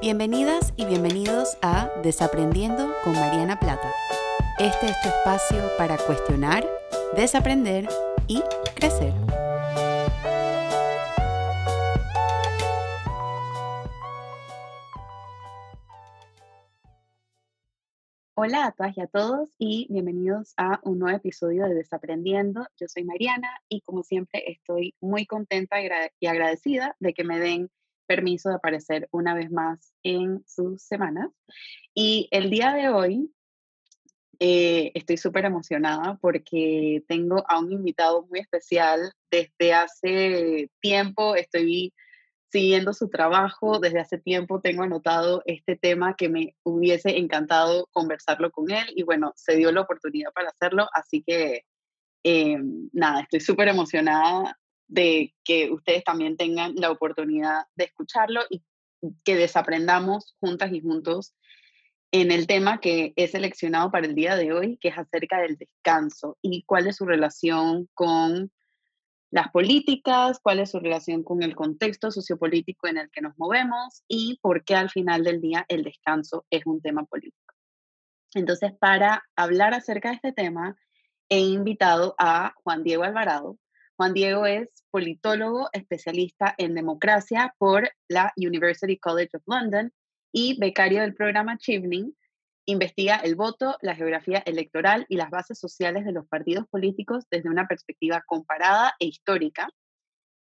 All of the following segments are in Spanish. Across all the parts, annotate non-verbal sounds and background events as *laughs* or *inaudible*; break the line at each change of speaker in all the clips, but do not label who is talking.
Bienvenidas y bienvenidos a Desaprendiendo con Mariana Plata. Este es tu espacio para cuestionar, desaprender y crecer. Hola a todas y a todos y bienvenidos a un nuevo episodio de Desaprendiendo. Yo soy Mariana y como siempre estoy muy contenta y agradecida de que me den permiso de aparecer una vez más en sus semanas. Y el día de hoy eh, estoy súper emocionada porque tengo a un invitado muy especial. Desde hace tiempo estoy siguiendo su trabajo, desde hace tiempo tengo anotado este tema que me hubiese encantado conversarlo con él y bueno, se dio la oportunidad para hacerlo, así que eh, nada, estoy súper emocionada de que ustedes también tengan la oportunidad de escucharlo y que desaprendamos juntas y juntos en el tema que he seleccionado para el día de hoy, que es acerca del descanso y cuál es su relación con las políticas, cuál es su relación con el contexto sociopolítico en el que nos movemos y por qué al final del día el descanso es un tema político. Entonces, para hablar acerca de este tema, he invitado a Juan Diego Alvarado, Juan Diego es politólogo especialista en democracia por la University College of London y becario del programa Chivning. Investiga el voto, la geografía electoral y las bases sociales de los partidos políticos desde una perspectiva comparada e histórica.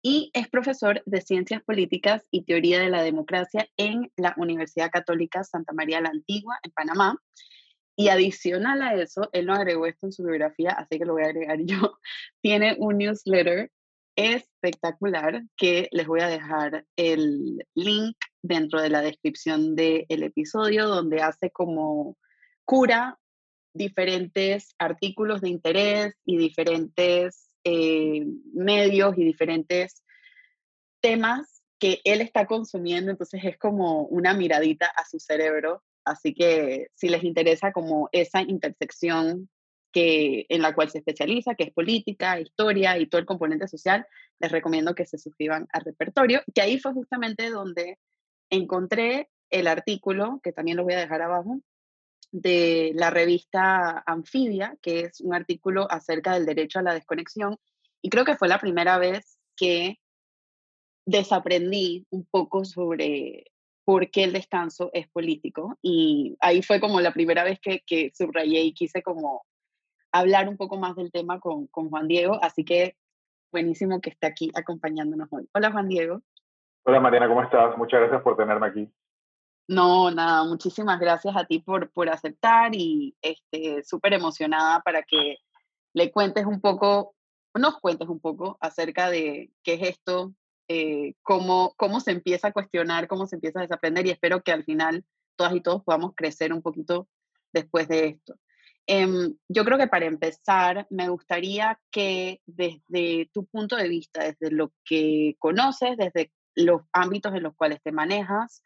Y es profesor de Ciencias Políticas y Teoría de la Democracia en la Universidad Católica Santa María la Antigua, en Panamá. Y adicional a eso, él no agregó esto en su biografía, así que lo voy a agregar *laughs* yo. Tiene un newsletter espectacular que les voy a dejar el link dentro de la descripción del episodio, donde hace como cura diferentes artículos de interés y diferentes eh, medios y diferentes temas que él está consumiendo, entonces es como una miradita a su cerebro Así que si les interesa como esa intersección que, en la cual se especializa, que es política, historia y todo el componente social, les recomiendo que se suscriban al repertorio, que ahí fue justamente donde encontré el artículo, que también lo voy a dejar abajo, de la revista Anfibia, que es un artículo acerca del derecho a la desconexión. Y creo que fue la primera vez que desaprendí un poco sobre porque el descanso es político. Y ahí fue como la primera vez que, que subrayé y quise como hablar un poco más del tema con, con Juan Diego. Así que buenísimo que esté aquí acompañándonos hoy. Hola Juan Diego.
Hola Mariana, ¿cómo estás? Muchas gracias por tenerme aquí.
No, nada, muchísimas gracias a ti por, por aceptar y este, súper emocionada para que le cuentes un poco, nos cuentes un poco acerca de qué es esto eh, cómo, cómo se empieza a cuestionar, cómo se empieza a desaprender y espero que al final todas y todos podamos crecer un poquito después de esto. Em, yo creo que para empezar, me gustaría que desde tu punto de vista, desde lo que conoces, desde los ámbitos en los cuales te manejas,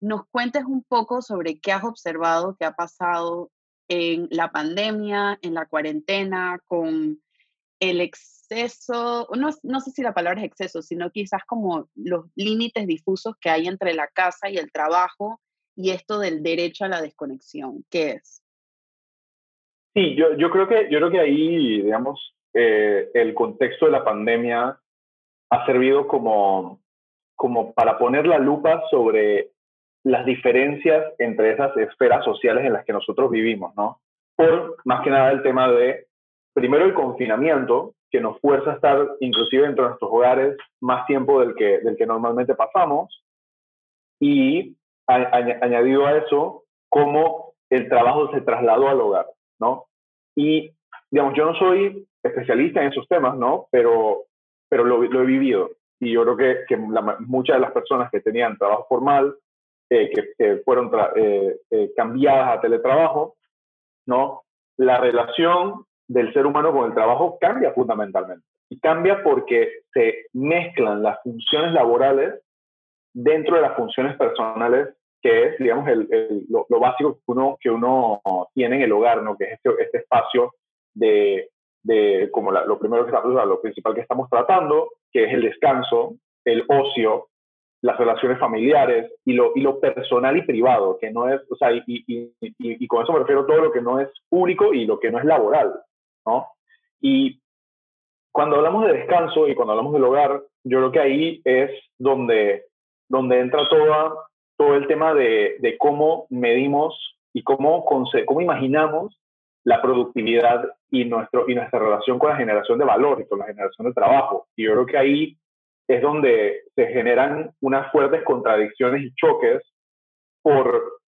nos cuentes un poco sobre qué has observado, qué ha pasado en la pandemia, en la cuarentena, con el exceso, no, no sé si la palabra es exceso, sino quizás como los límites difusos que hay entre la casa y el trabajo y esto del derecho a la desconexión. ¿Qué es?
Sí, yo, yo, creo, que, yo creo que ahí, digamos, eh, el contexto de la pandemia ha servido como, como para poner la lupa sobre las diferencias entre esas esferas sociales en las que nosotros vivimos, ¿no? Por más que nada el tema de primero el confinamiento, que nos fuerza a estar inclusive dentro de nuestros hogares más tiempo del que, del que normalmente pasamos, y añadido a eso, cómo el trabajo se trasladó al hogar, ¿no? Y, digamos, yo no soy especialista en esos temas, ¿no? Pero, pero lo, he vivido. Y yo creo que, que muchas de las personas que tenían trabajo formal, eh, que, fueron eh, eh, cambiadas a teletrabajo, ¿no? La relación del ser humano con el trabajo cambia fundamentalmente. Y cambia porque se mezclan las funciones laborales dentro de las funciones personales, que es, digamos, el, lo, básico que uno, que uno tiene en el hogar, ¿no? que es este, este espacio de, de como lo primero que estamos, lo principal que estamos tratando, que es el descanso, el ocio las relaciones familiares y lo, y lo personal y privado, que no es, o sea, y, y, y, con eso me refiero a todo lo que no es público y lo que no es laboral, ¿no? Y cuando hablamos de descanso y cuando hablamos del hogar, yo creo que ahí es donde, donde entra toda, todo el tema de, de cómo medimos y cómo, cómo imaginamos la productividad y, nuestro, y nuestra relación con la generación de valor y con la generación de trabajo. Y yo creo que ahí es donde se generan unas fuertes contradicciones y choques por,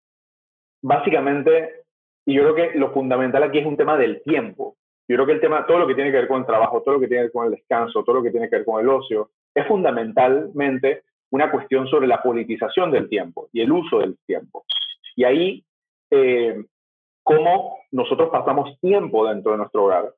básicamente, y yo creo que lo fundamental aquí es un tema del tiempo. Yo creo que el tema, todo lo que tiene que ver con el trabajo, todo lo que tiene que ver con el descanso, todo lo que tiene que ver con el ocio, es fundamentalmente una cuestión sobre la politización del tiempo y el uso del tiempo. Y ahí, eh, cómo nosotros pasamos tiempo dentro de nuestro hogar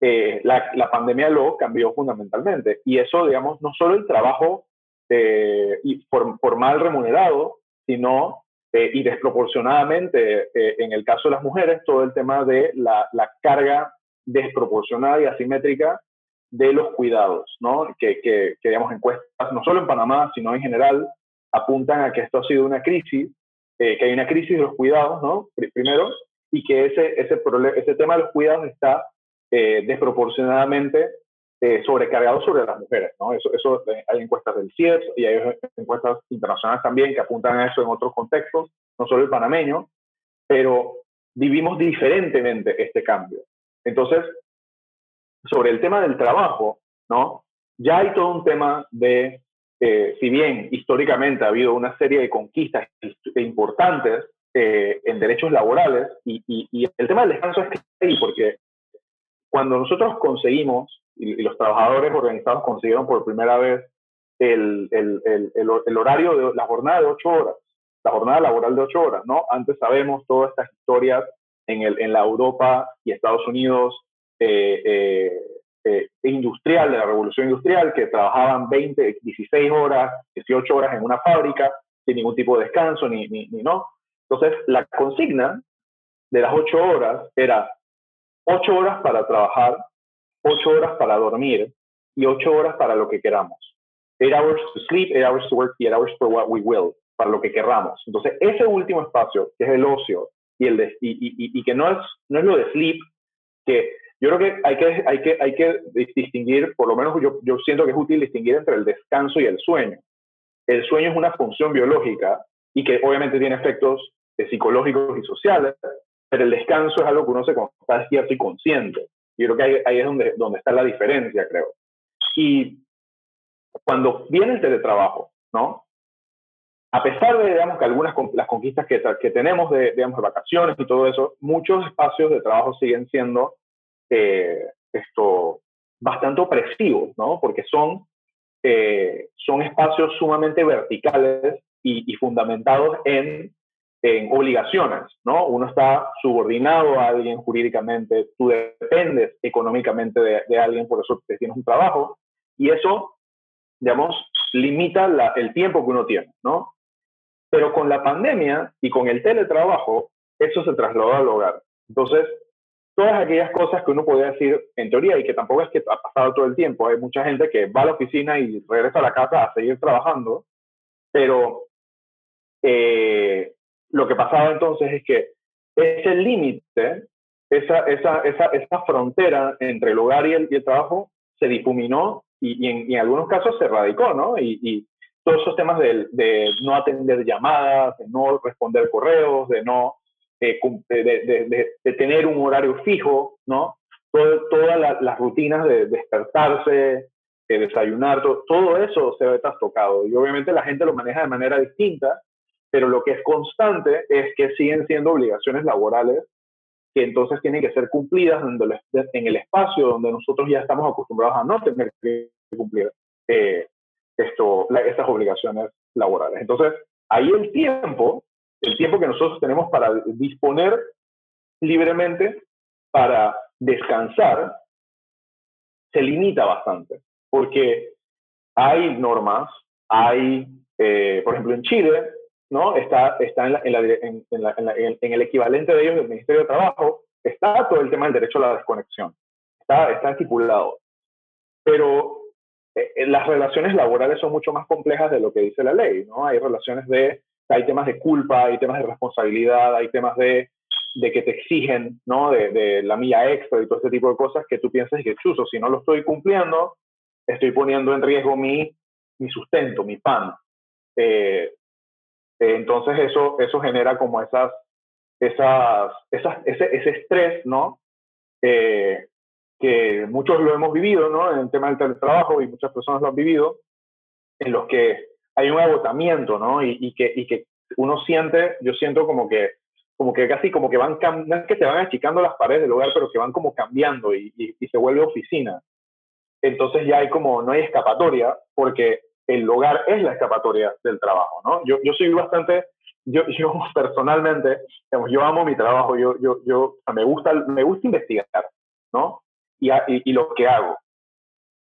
eh, la, la, pandemia lo cambió fundamentalmente. Y eso, digamos, no solo el trabajo eh, y por, mal remunerado, sino eh, y desproporcionadamente, en el caso de las mujeres, todo el tema de la, la, carga desproporcionada y asimétrica de los cuidados, ¿no? Que, que, digamos, encuestas, no solo en Panamá, sino en general, apuntan a que esto ha sido una crisis, que hay una crisis de los cuidados, ¿no? Primero, y que ese, ese, ese tema de los cuidados está eh, desproporcionadamente eh, sobrecargado sobre las mujeres. ¿no? Eso, eh, hay encuestas del CIEPS y hay encuestas internacionales también que apuntan a eso en otros contextos, no solo el panameño, pero vivimos diferentemente este cambio. Entonces, sobre el tema del trabajo, ¿no? ya hay todo un tema de, si bien históricamente ha habido una serie de conquistas importantes en derechos laborales, y, y, y, el tema del descanso es que porque cuando nosotros conseguimos, y, los trabajadores organizados consiguieron por primera vez el, el, el, el, horario de la jornada de ocho horas, la jornada laboral de ocho horas, ¿no? Antes sabemos todas estas historias en, el, en la Europa y Estados Unidos eh, eh, eh, industrial, de la revolución industrial, que trabajaban 20, 16 horas, 18 horas en una fábrica, sin ningún tipo de descanso, ni, ni, ni no. Entonces, la consigna de las ocho horas era ocho horas para trabajar, ocho horas para dormir y ocho horas para lo que queramos. Eight hours to sleep, eight hours to work y eight hours for what we will, para lo que queramos. Entonces, ese último espacio, que es el ocio y, el de, y, y, y, que no es, no es lo de sleep, que yo creo que hay que, hay que, hay que distinguir, por lo menos yo, yo siento que es útil distinguir entre el descanso y el sueño. El sueño es una función biológica y que obviamente tiene efectos eh, psicológicos y sociales, pero el descanso es algo que uno se está despierto y consciente. Y creo que ahí, ahí es donde, donde está la diferencia, creo. Y cuando viene el teletrabajo, ¿no? A pesar de, digamos, que algunas las conquistas que, tenemos de, digamos, vacaciones y todo eso, muchos espacios de trabajo siguen siendo eh, esto, bastante opresivos, ¿no? Porque son, eh, son espacios sumamente verticales y, y fundamentados en en obligaciones, ¿no? Uno está subordinado a alguien jurídicamente, tú dependes económicamente de, alguien, por eso tienes un trabajo, y eso, digamos, limita el tiempo que uno tiene, ¿no? Pero con la pandemia y con el teletrabajo, eso se trasladó al hogar. Entonces, todas aquellas cosas que uno podría decir en teoría y que tampoco es que ha pasado todo el tiempo, hay mucha gente que va a la oficina y regresa a la casa a seguir trabajando, pero eh, lo que pasaba entonces es que ese límite, esa, esa, esa, esa, frontera entre el hogar y el, y el trabajo se difuminó y, en, en, algunos casos se radicó, ¿no? Y, y todos esos temas de, de, no atender llamadas, de no responder correos, de no eh, de, de, tener un horario fijo, ¿no? todas las rutinas de despertarse, de desayunar, todo, todo eso se ve trastocado. Y obviamente la gente lo maneja de manera distinta pero lo que es constante es que siguen siendo obligaciones laborales que entonces tienen que ser cumplidas en el espacio donde nosotros ya estamos acostumbrados a no tener que cumplir eh, esto, estas obligaciones laborales. Entonces, ahí el tiempo, el tiempo que nosotros tenemos para disponer libremente para descansar, se limita bastante, porque hay normas, hay, eh, por ejemplo, en Chile, ¿no? Está, está en, en, el equivalente de ellos del Ministerio de Trabajo, está todo el tema del derecho a la desconexión, está, está estipulado. Pero eh, las relaciones laborales son mucho más complejas de lo que dice la ley, ¿no? Hay relaciones de, hay temas de culpa, hay temas de responsabilidad, hay temas de, de que te exigen, ¿no? De, de, la milla extra y todo este tipo de cosas que tú piensas que, chuso, si no lo estoy cumpliendo, estoy poniendo en riesgo mi, mi sustento, mi pan. Eh, entonces eso, eso genera como esas, esas, esas ese, ese estrés, ¿no? Eh, que muchos lo hemos vivido, ¿no? En el tema del teletrabajo y muchas personas lo han vivido, en los que hay un agotamiento, ¿no? Y, y, que, y que uno siente, yo siento como que, como que casi como que van, no es que se van achicando las paredes del hogar, pero que van como cambiando y, y, se vuelve oficina. Entonces ya hay como, no hay escapatoria, porque el hogar es la escapatoria del trabajo, ¿no? Yo, yo soy bastante, yo, yo *laughs* personalmente, digamos, yo amo mi trabajo, yo, yo, yo me, gusta, me gusta investigar, ¿no? Y, y, lo que hago.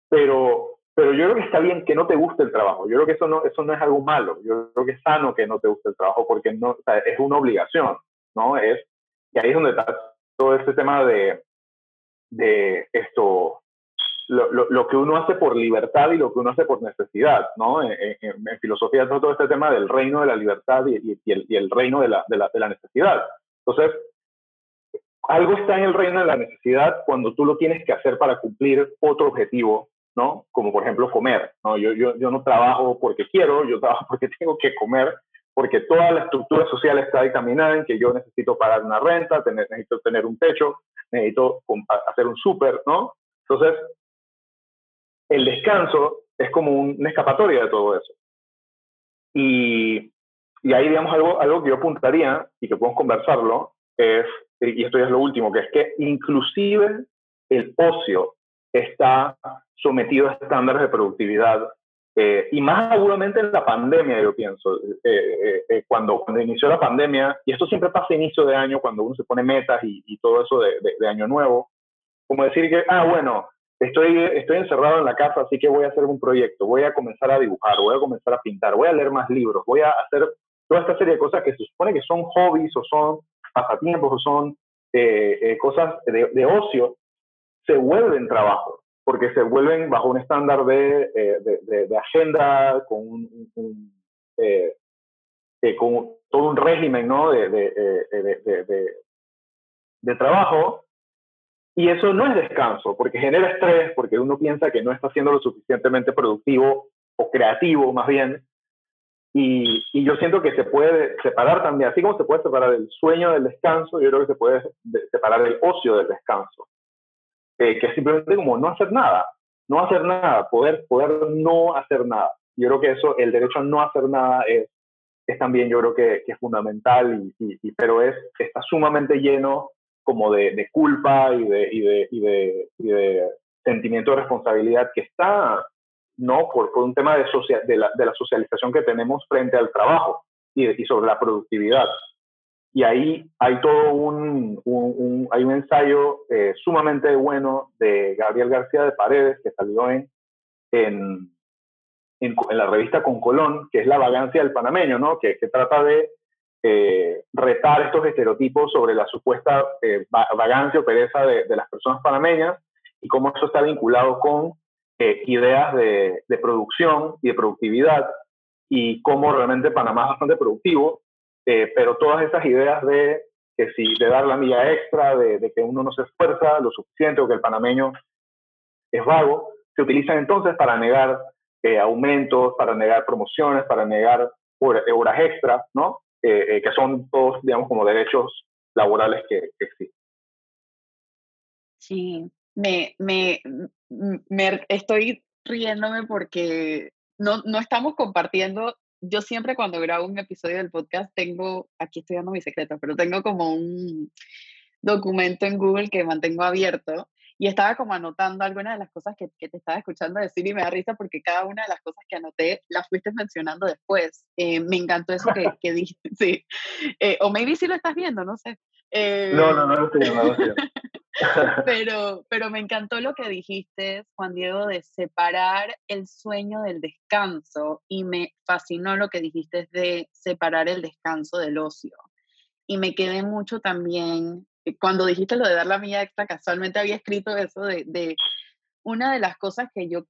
Pero, pero yo creo que está bien que no te guste el trabajo. Yo creo que eso no, eso no es algo malo. Yo creo que es sano que no te guste el trabajo porque no, o sea, es una obligación, ¿no? Es, y ahí es donde está todo este tema de, de esto, lo, lo, lo, que uno hace por libertad y lo que uno hace por necesidad, ¿no? En, en, en filosofía todo este tema del reino de la libertad y, y, y, el, y el, reino de la, de, la, de la, necesidad. Entonces, algo está en el reino de la necesidad cuando tú lo tienes que hacer para cumplir otro objetivo, ¿no? Como por ejemplo comer, ¿no? Yo, yo, yo no trabajo porque quiero, yo trabajo *laughs* porque tengo que comer, porque toda la estructura social está dictaminada en que yo necesito pagar una renta, tener, necesito tener un techo, necesito hacer un súper, ¿no? Entonces, el descanso es como una escapatoria de todo eso. Y, y ahí, digamos, algo, algo que yo apuntaría y que podemos conversarlo es, y esto ya es lo último, que es que inclusive el ocio está sometido a estándares de productividad eh, y más agudamente en la pandemia, yo pienso, eh, eh, cuando, cuando inició la pandemia, y esto siempre pasa a inicio de año, cuando uno se pone metas y, todo eso de, de, de, año nuevo, como decir que, ah, bueno, estoy, estoy encerrado en la casa, así que voy a hacer un proyecto, voy a comenzar a dibujar, voy a comenzar a pintar, voy a leer más libros, voy a hacer toda esta serie de cosas que se supone que son hobbies o son pasatiempos o son eh, eh, cosas de, ocio, se vuelven trabajo, porque se vuelven bajo un estándar de, eh, de, de agenda, con, un, un eh, con todo un régimen ¿no? de trabajo y eso no es descanso, porque genera estrés, porque uno piensa que no está siendo lo suficientemente productivo o creativo más bien. Y, y, yo siento que se puede separar también, así como se puede separar el sueño del descanso, yo creo que se puede separar el ocio del descanso, eh, que es simplemente como no hacer nada, no hacer nada, poder, poder no hacer nada. Yo creo que eso, el derecho a no hacer nada es, es también, yo creo que, que es fundamental, y, y, y, pero es, está sumamente lleno como de, de culpa y de, de, de, sentimiento de responsabilidad que está, ¿no? Por, por un tema de, de, la, socialización que tenemos frente al trabajo y, sobre la productividad. Y ahí hay todo un, hay un ensayo eh, sumamente bueno de Gabriel García de Paredes que salió en, en, en, en, la revista Con Colón, que es La vagancia del panameño, ¿no? Que, que trata de eh, retar estos estereotipos sobre la supuesta eh, vagancia o pereza de, de, las personas panameñas y cómo eso está vinculado con eh, ideas de, producción y de productividad y cómo realmente Panamá es bastante productivo, eh, pero todas esas ideas de que si de dar la milla extra, de, que uno no se esfuerza lo suficiente o que el panameño es vago, se utilizan entonces para negar eh, aumentos, para negar promociones, para negar horas extras, ¿no? que son todos, digamos, como derechos laborales que existen.
Sí, me, me, me, estoy riéndome porque no, no estamos compartiendo. Yo siempre cuando grabo un episodio del podcast tengo, aquí estoy dando mi secreto, pero tengo como un documento en Google que mantengo abierto y estaba como anotando algunas de las cosas que, que, te estaba escuchando decir y me da risa porque cada una de las cosas que anoté las fuiste mencionando después. Eh, me encantó eso que, *laughs* que dijiste, *laughs* sí. Eh, o maybe si lo estás viendo, no sé.
Eh, no, no, no lo estoy no lo *laughs*
pero, pero me encantó lo que dijiste, Juan Diego, de separar el sueño del descanso y me fascinó lo que dijiste de separar el descanso del ocio. Y me quedé mucho también cuando dijiste lo de dar la mía extra, casualmente había escrito eso de, de, una de las cosas que yo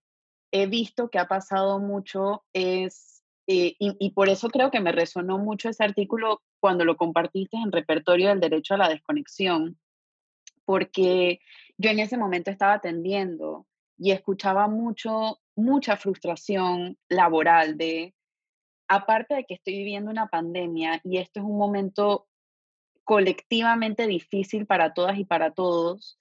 he visto que ha pasado mucho es, eh, y, y, por eso creo que me resonó mucho ese artículo cuando lo compartiste en repertorio del derecho a la desconexión, porque yo en ese momento estaba atendiendo y escuchaba mucho, mucha frustración laboral de, aparte de que estoy viviendo una pandemia y esto es un momento colectivamente difícil para todas y para todos,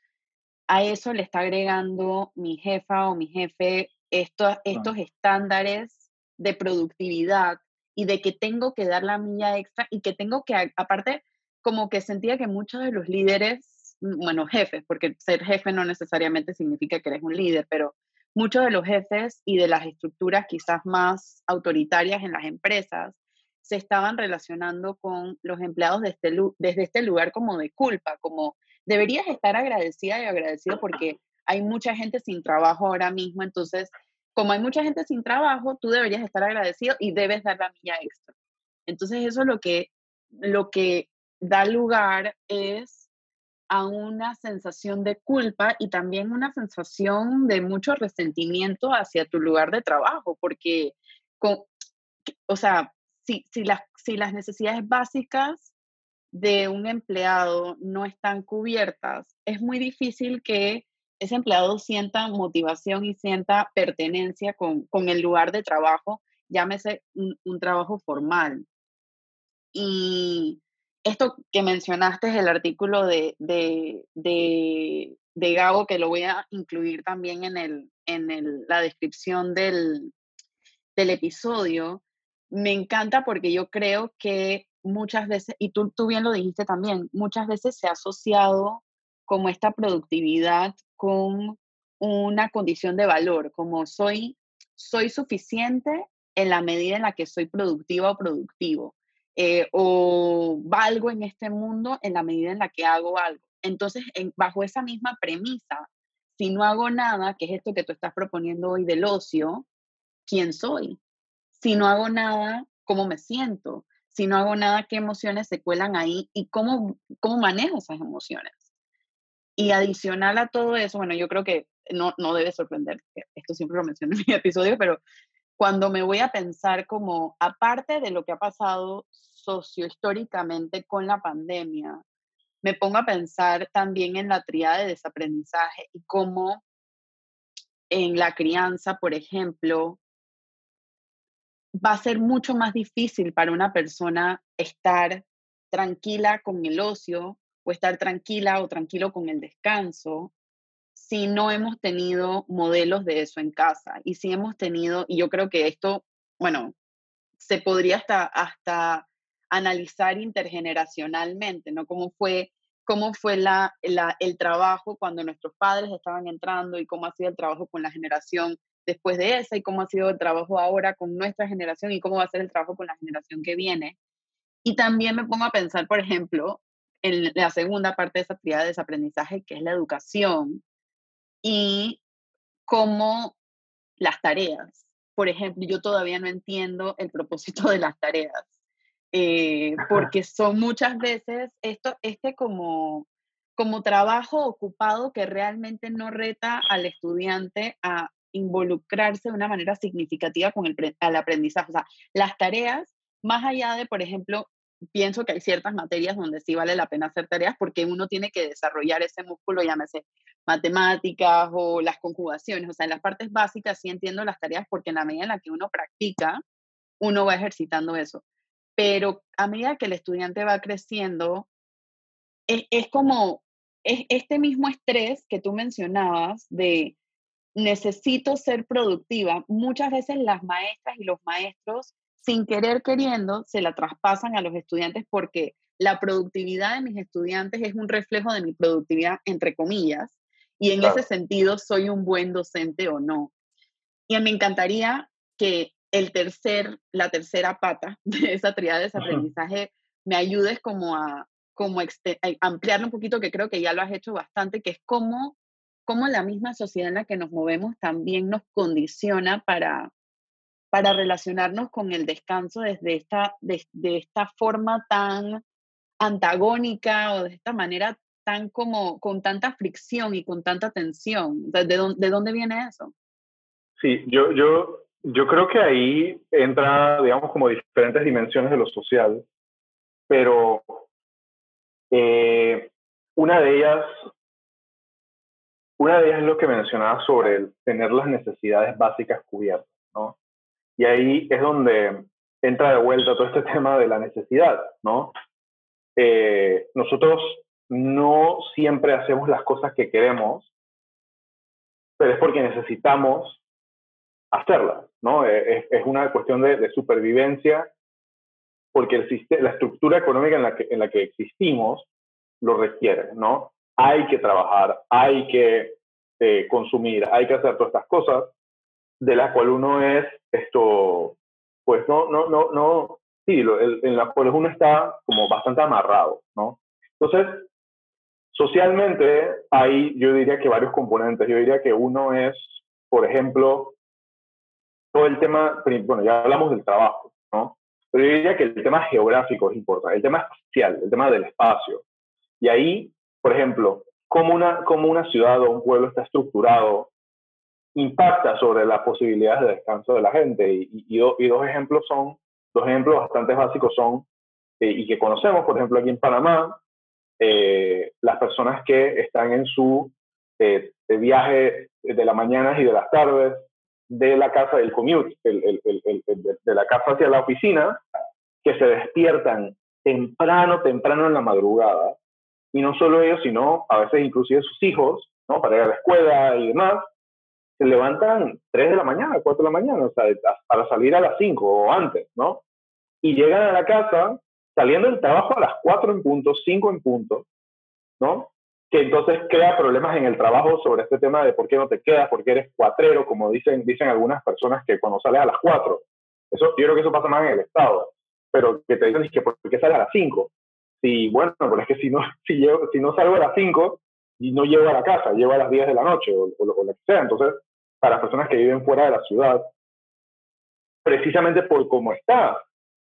a eso le está agregando mi jefa o mi jefe estos, estos estándares de productividad y de que tengo que dar la milla extra y que tengo que, aparte, como que sentía que muchos de los líderes, mm, bueno, jefes, porque ser jefe no necesariamente significa que eres un líder, pero muchos de los jefes y de las estructuras quizás más autoritarias en las empresas se estaban relacionando con los empleados de este, desde este lugar como de culpa, como deberías estar agradecida y agradecido porque hay mucha gente sin trabajo ahora mismo, entonces, como hay mucha gente sin trabajo, tú deberías estar agradecido y debes dar la milla extra. Entonces, eso es lo que, lo que da lugar es a una sensación de culpa y también una sensación de mucho resentimiento hacia tu lugar de trabajo, porque, o sea, si, si, las, si las necesidades básicas de un empleado no están cubiertas, es muy difícil que ese empleado sienta motivación y sienta pertenencia con, con el lugar de trabajo, llámese un, un, trabajo formal. Y esto que mencionaste es el artículo de, de, de, de que lo voy a incluir también en, el, en el, la descripción del, del episodio, me encanta porque yo creo que muchas veces, y tú, tú bien lo dijiste también, muchas veces se ha asociado como esta productividad con una condición de valor, como soy, soy suficiente en la medida en la que soy productiva o productivo, eh, o valgo en este mundo en la medida en la que hago algo. Entonces, bajo esa misma premisa, si no hago nada, que es esto que tú estás proponiendo hoy del ocio, ¿quién soy? Si no hago nada, ¿cómo me siento? Si no hago nada, ¿qué emociones se cuelan ahí y cómo, cómo manejo esas emociones? Y adicional a todo eso, bueno, yo creo que no, no debe sorprender, esto siempre lo menciono en *laughs* mi episodio, pero cuando me voy a pensar como, aparte de lo que ha pasado sociohistóricamente con la pandemia, me pongo a pensar también en la triada de desaprendizaje y cómo en la crianza, por ejemplo, va a ser mucho más difícil para una persona estar tranquila con el ocio o estar tranquila o tranquilo con el descanso si no hemos tenido modelos de eso en casa. Y si hemos tenido, y yo creo que esto, bueno, se podría hasta, hasta analizar intergeneracionalmente, ¿no? Cómo fue, cómo fue la, la, el trabajo cuando nuestros padres estaban entrando y cómo ha sido el trabajo con la generación después de esa y cómo ha sido el trabajo ahora con nuestra generación y cómo va a ser el trabajo con la generación que viene. Y también me pongo a pensar, por ejemplo, en la segunda parte de esa actividad de desaprendizaje, que es la educación, y cómo las tareas. Por ejemplo, yo todavía no entiendo el propósito de las tareas, eh, porque son muchas veces esto, este como, como trabajo ocupado que realmente no reta al estudiante a involucrarse de una manera significativa con el al aprendizaje. O sea, las tareas, más allá de, por ejemplo, pienso que hay ciertas materias donde sí vale la pena hacer tareas porque uno tiene que desarrollar ese músculo, llámese matemáticas o las conjugaciones. O sea, en las partes básicas sí entiendo las tareas porque en la medida en la que uno practica, uno va ejercitando eso. Pero a medida que el estudiante va creciendo, es, es como es este mismo estrés que tú mencionabas de necesito ser productiva, muchas veces las maestras y los maestros, sin querer queriendo, se la traspasan a los estudiantes porque la productividad de mis estudiantes es un reflejo de mi productividad, entre comillas, y en ese sentido soy un buen docente o no. Y me encantaría que el tercer, la tercera pata *laughs* de esa triada de aprendizaje me ayudes como a, como a ampliarlo un poquito, que creo que ya lo has hecho bastante, que es cómo cómo la misma sociedad en la que nos movemos también nos condiciona para, para relacionarnos con el descanso desde esta, de, esta forma tan antagónica o de esta manera tan como con tanta fricción y con tanta tensión. ¿De, dónde, de dónde viene eso?
Sí, yo, yo, creo que ahí entra, digamos, como diferentes dimensiones de lo social, pero eh, una de ellas, una de ellas es lo que mencionaba sobre el tener las necesidades básicas cubiertas. Y ahí es donde entra de vuelta todo este *laughs* tema de la necesidad, ¿no? Eh, nosotros no siempre hacemos las cosas que queremos, pero es porque necesitamos hacerlas, ¿no? Es, es una cuestión de, de, supervivencia, porque el la estructura económica en la, que, en la que existimos lo requiere, ¿no? Hay que trabajar, hay que eh, consumir, hay que hacer todas estas cosas, de las cuales uno es esto, pues no, no, no, no, sí, en la cual uno está como bastante amarrado, ¿no? Entonces, socialmente hay, yo diría que varios componentes. Yo diría que uno es, por ejemplo, todo el tema, bueno, ya hablamos del trabajo, ¿no? Pero yo diría que el tema geográfico es importante, el tema espacial, el tema del espacio. Y ahí, por ejemplo, cómo una, cómo una ciudad o un pueblo está estructurado impacta sobre las posibilidades de descanso de la gente. Y, dos ejemplos son, dos ejemplos bastante básicos son, eh, y que conocemos, por ejemplo, aquí en Panamá, eh, las personas que están en su eh, viaje de las mañanas y de las tardes, de la casa del commute, de la casa hacia la oficina, que se despiertan temprano, temprano en la madrugada, y no solo ellos, sino a veces inclusive sus hijos, ¿no? Para ir a la escuela y demás, se levantan 3 de la mañana, 4 de la mañana, o sea, para salir a las 5 o antes, ¿no? Y llegan a la casa saliendo del trabajo a las 4 en punto, 5 en punto, ¿no? Que entonces crea problemas en el trabajo sobre este tema de por qué no te quedas, por qué eres cuatrero, como dicen, dicen algunas personas que cuando sales a las 4. Eso, yo creo que eso pasa más en el Estado, pero que te dicen que por qué sales a las 5. Sí, bueno, pero es que si no, *laughs* si, llego, si no salgo a las 5 y no llego a la casa, llego a las 10 de la noche o, o, lo que sea. Entonces, para las personas que viven fuera de la ciudad, precisamente por cómo está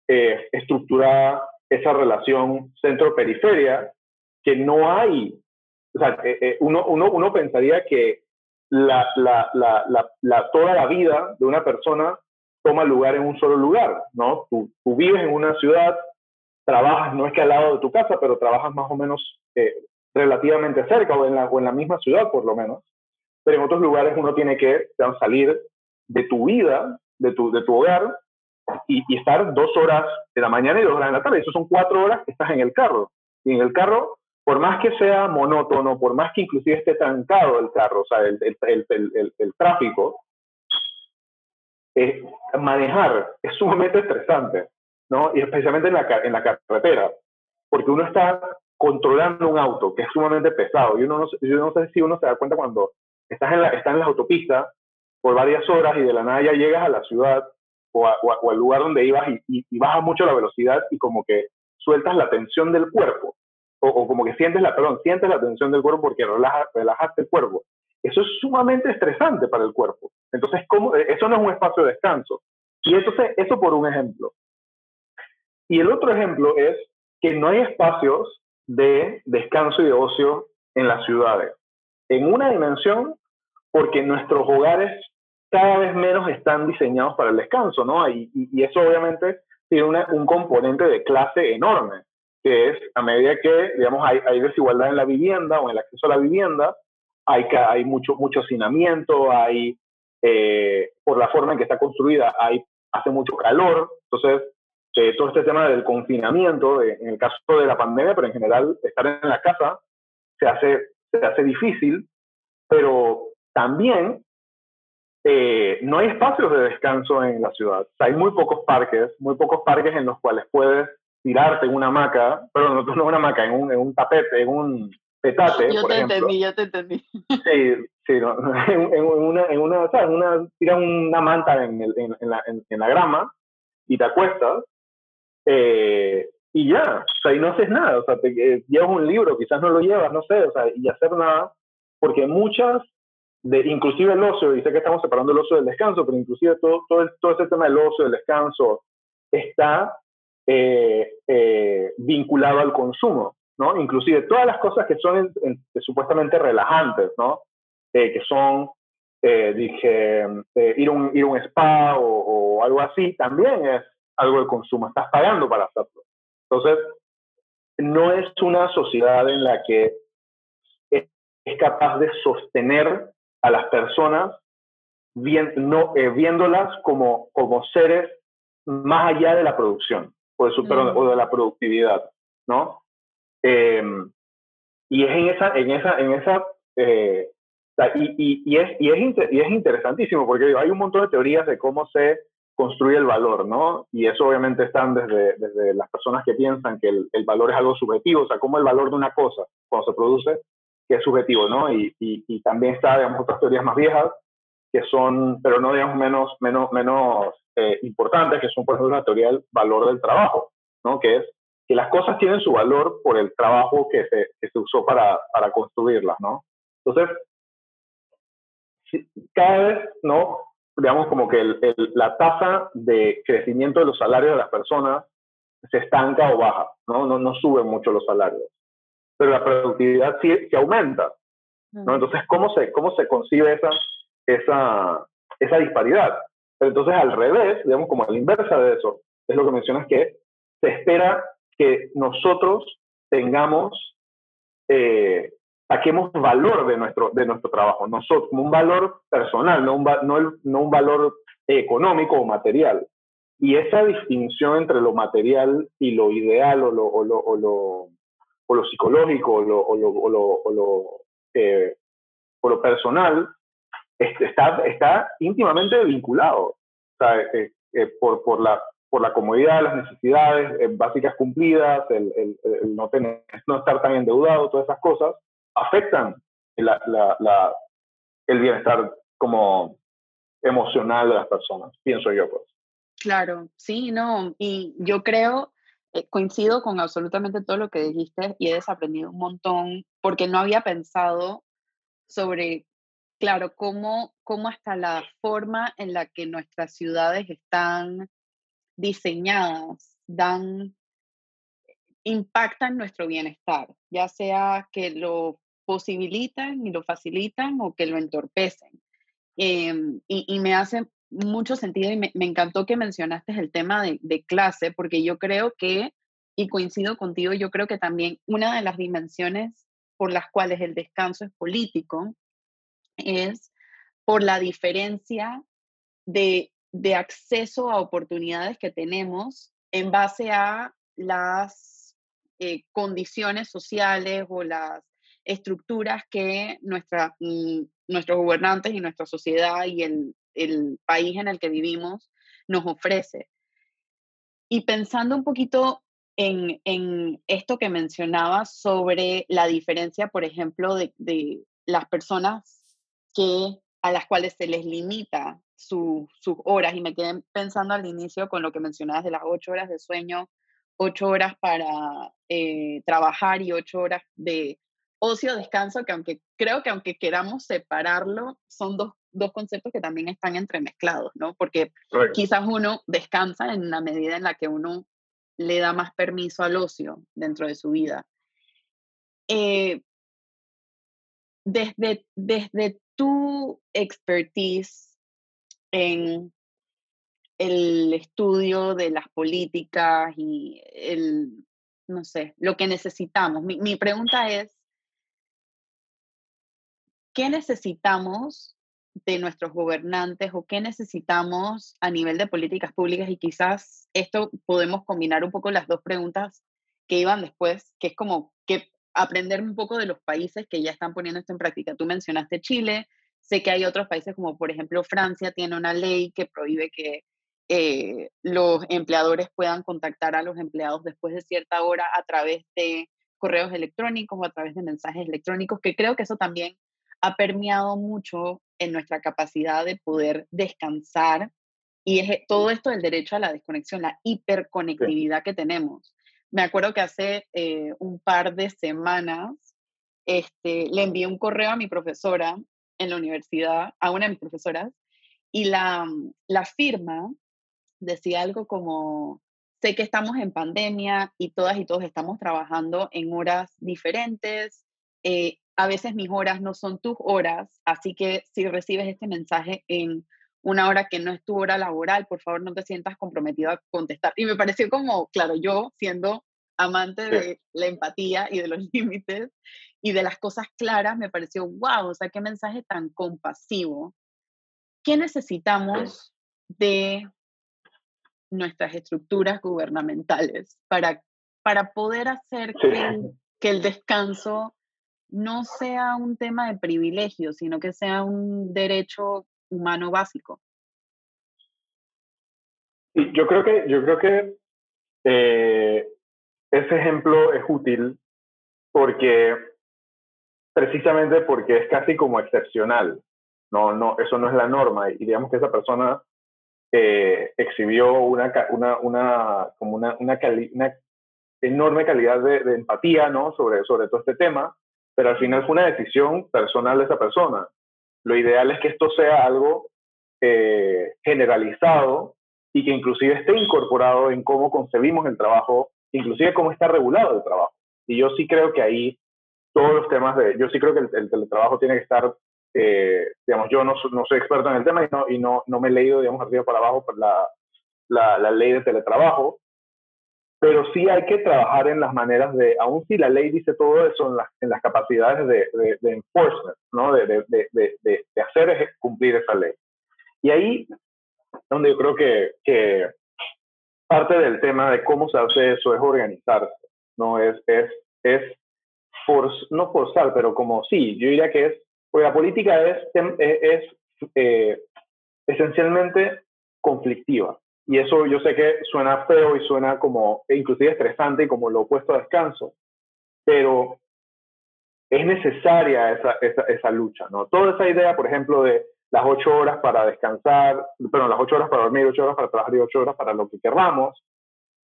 eh, estructurada esa relación centro-periferia, que no hay, o sea, eh, eh, uno, uno, uno, pensaría que la, la, la, toda la vida de una persona toma lugar en un solo lugar, ¿no? Tú, tú, vives en una ciudad, trabajas, no es que al lado de tu casa, pero trabajas más o menos eh, relativamente cerca o en, la, o en la misma ciudad por lo menos, pero en otros lugares uno tiene que salir de tu vida, de tu, de tu hogar, y, y, estar dos horas de la mañana y dos horas de la tarde. Eso son cuatro horas que estás en el carro. Y en el carro, por más que sea monótono, por más que inclusive esté trancado el carro, o sea, el, el, el, el tráfico, eh, manejar es sumamente estresante, ¿no? Y especialmente en la, en la carretera, porque uno está controlando un auto que es sumamente pesado. Y uno no, yo no sé si uno se da cuenta cuando estás en, la, estás en las autopistas por varias horas y de la nada ya llegas a la ciudad o, a, al lugar donde ibas y, y, bajas mucho la velocidad y como que sueltas la tensión del cuerpo, o, como que sientes la, perdón, sientes la tensión del cuerpo porque relaja, relajaste el cuerpo. Eso es sumamente estresante para el cuerpo. Entonces, ¿cómo? eso no es un espacio de descanso. Y entonces, eso por un ejemplo. Y el otro ejemplo es que no hay espacios de descanso y de ocio en las ciudades. En una dimensión, porque nuestros hogares cada vez menos están diseñados para el descanso, ¿no? Y, eso obviamente tiene una, un componente de clase enorme, que es a medida que, digamos, hay, hay, desigualdad en la vivienda o en el acceso a la vivienda, hay, hay mucho, mucho hacinamiento, hay, eh, por la forma en que está construida, hay, hace mucho calor, entonces eh, todo este tema del confinamiento, eh, en el caso de la pandemia, pero en general estar en la casa se hace, se hace difícil, pero también eh, no hay espacios de descanso en la ciudad. O sea, hay muy pocos parques, muy pocos parques en los cuales puedes tirarte en una hamaca, pero no, no en una hamaca, en un, en un tapete, en un petate.
Yo
por
te
ejemplo.
entendí, yo te entendí.
Sí, sí, no, *laughs* en, en, una, en una, ¿sabes? Una, tiras una manta en, el, en, en, la, en, la, grama y te acuestas eh, y ya, o sea, y no haces nada, o sea, eh, llevas un libro, quizás no lo llevas, no sé, o sea, y hacer nada, porque muchas de, inclusive el ocio, sé que estamos separando el ocio del descanso, pero inclusive todo, todo, el, todo ese tema del ocio, del descanso, está eh, eh, vinculado al consumo, ¿no? Inclusive todas las cosas que son en, en, supuestamente relajantes, ¿no? Que son dije, ir, un, ir un spa o, algo así, también es algo de consumo, estás pagando para hacerlo. Entonces, no es una sociedad en la que es, capaz de sostener a las personas bien, no, eh, viéndolas como, como seres más allá de la producción o de, mm. o de la productividad, ¿no? Em, y es en esa, en esa, en esa eh, y, y, es, y, es y es interesantísimo porque hay un montón de teorías de cómo se construye el valor, ¿no? Y eso obviamente están desde, desde las personas que piensan que el, el, valor es algo subjetivo, o sea, como el valor de una cosa cuando se produce, que es subjetivo, ¿no? Y, y, también está, digamos, otras teorías más viejas que son, pero no digamos menos, menos, menos eh, importantes, que son, por ejemplo, la teoría del valor del trabajo, ¿no? Que es que las cosas tienen su valor por el trabajo que se, que se usó para, para construirlas, ¿no? Entonces, cada vez, ¿no? Digamos como que el, la tasa de crecimiento de los salarios de las personas se estanca o baja, ¿no? No, no suben mucho los salarios. Pero la productividad sí, sí aumenta, ¿no? Entonces, ¿cómo se, cómo se concibe esa, esa, esa disparidad? entonces, al revés, digamos como a la inversa de eso, es lo que mencionas que se espera que nosotros tengamos eh, saquemos valor de nuestro, de nuestro trabajo, nosotros, como un valor personal, no un, no, no un valor económico o material. Y esa distinción entre lo material y lo ideal o lo, o lo, o lo, o lo psicológico o lo, o lo, o lo, o lo, eh, o lo personal está, está íntimamente vinculado. O sea, eh, eh, por, por, la, por la comodidad, las necesidades básicas cumplidas, el, el, el, no, tener, no estar tan endeudado, todas esas cosas, afectan el bienestar como emocional de las personas, pienso yo pues.
Claro, sí, no, y yo creo, eh, coincido con absolutamente todo lo que dijiste y he desaprendido un montón porque no había pensado sobre, claro, cómo, cómo hasta la forma en la que nuestras ciudades están diseñadas dan impactan nuestro bienestar, ya sea que lo posibilitan y lo facilitan o que lo entorpecen. Em, y, me hace mucho sentido y me, encantó que mencionaste el tema de, clase, porque yo creo que, y coincido contigo, yo creo que también una de las dimensiones por las cuales el descanso es político es por la diferencia de, de acceso a oportunidades que tenemos en base a las eh, condiciones sociales o las estructuras que nuestra, mm, nuestros gobernantes y nuestra sociedad y el, el país en el que vivimos nos ofrece. Y pensando un poquito en, en, esto que mencionaba sobre la diferencia, por ejemplo, de, de las personas que, a las cuales se les limita sus horas, y me quedé pensando al inicio con lo que mencionabas de las ocho horas de sueño, ocho horas para eh, trabajar y ocho horas de ocio, descanso, que aunque creo que aunque queramos separarlo, son dos, dos conceptos que también están entremezclados, ¿no? Porque quizás uno descansa en la medida en la que uno le da más permiso al ocio dentro de su vida. Eh, desde, desde tu expertise en el estudio de las políticas y el, no sé, lo que necesitamos. Mi, mi pregunta es, ¿qué necesitamos de nuestros gobernantes o qué necesitamos a nivel de políticas públicas? Y quizás esto podemos combinar un poco las dos preguntas que iban después, que es como que aprender un poco de los países que ya están poniendo esto en práctica. Tú mencionaste Chile, sé que hay otros países como por ejemplo Francia tiene una ley que prohíbe que eh, los empleadores puedan contactar a los empleados después de cierta hora a través de correos electrónicos o a través de mensajes electrónicos, que creo que eso también ha permeado mucho en nuestra capacidad de poder descansar y es todo esto del derecho a la desconexión, la hiperconectividad que tenemos. Me acuerdo que hace eh, un par de semanas este, le envié un correo a mi profesora en la universidad, a una de mis profesoras, y la, la firma decía algo como, sé que estamos en pandemia y todas y todos estamos trabajando en horas diferentes, eh, a veces mis horas no son tus horas, así que si recibes este mensaje en una hora que no es tu hora laboral, por favor no te sientas comprometido a contestar. Y me pareció como, claro, yo siendo amante de la empatía y de los *laughs* límites y de las cosas claras, me pareció, wow, o sea, qué mensaje tan compasivo. ¿Qué necesitamos de nuestras estructuras gubernamentales para, para poder hacer que, que el descanso no sea un tema de privilegio, sino que sea un derecho humano básico.
Yo creo que, yo creo que eh, ese ejemplo es útil porque precisamente porque es casi como excepcional. No, no, eso no es la norma. Y digamos que esa persona eh, exhibió una, una, una, como una, una, enorme calidad de, de, empatía ¿no? sobre, sobre todo este tema, pero al final fue una decisión personal de esa persona. Lo ideal es que esto sea algo eh, generalizado y que inclusive esté incorporado en cómo concebimos el trabajo, inclusive cómo está regulado el trabajo. Y yo sí creo que ahí todos los temas de, yo sí creo que el, teletrabajo tiene que estar, eh, digamos, yo no, no, soy experto en el tema y no, y no, no me he leído, digamos, arriba para abajo la, la, la ley de teletrabajo, pero sí hay que trabajar en las maneras de, aun si la ley dice todo eso, en las, en las capacidades de, de, enforcement, ¿no? de, de, hacer cumplir esa ley. Y ahí donde yo creo que, que, parte del tema de cómo se hace eso es organizarse, ¿no? Es, es, es for, no forzar, pero como sí, yo diría que es, porque la política es, es, eh, esencialmente conflictiva. Y eso yo sé que suena feo y suena como inclusive estresante y como lo opuesto a descanso, pero es necesaria esa, esa, esa, lucha, ¿no? Toda esa idea, por ejemplo, de las ocho horas para descansar, perdón, las ocho horas para dormir, ocho horas para trabajar y ocho horas para lo que queramos,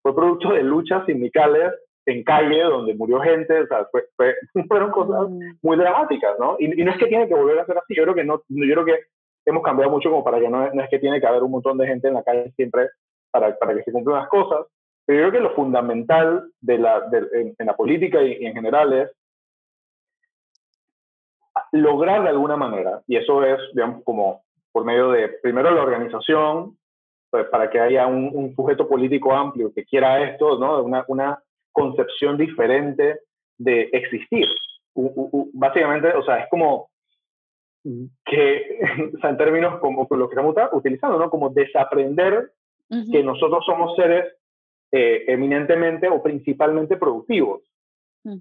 fue producto de luchas sindicales en calle donde murió gente, o sea, *laughs* fueron cosas mm. muy dramáticas, ¿no? Y, y, no es que tiene que volver a ser así, yo creo que no, yo creo que hemos cambiado mucho como para que no, no, es que tiene que haber un montón de gente en la calle siempre para, para que se cumplan las cosas, pero yo creo que lo fundamental de la, de, en, la política y, en general es lograr de alguna manera, y eso es, digamos, como por medio de, primero, la organización, pues, para que haya un, un, sujeto político amplio que quiera esto, ¿no? Una, una concepción diferente de existir. básicamente, o sea, es como que, *laughs* o sea, en términos como lo que estamos utilizando, ¿no? Como desaprender que nosotros somos seres eh, eminentemente o principalmente productivos,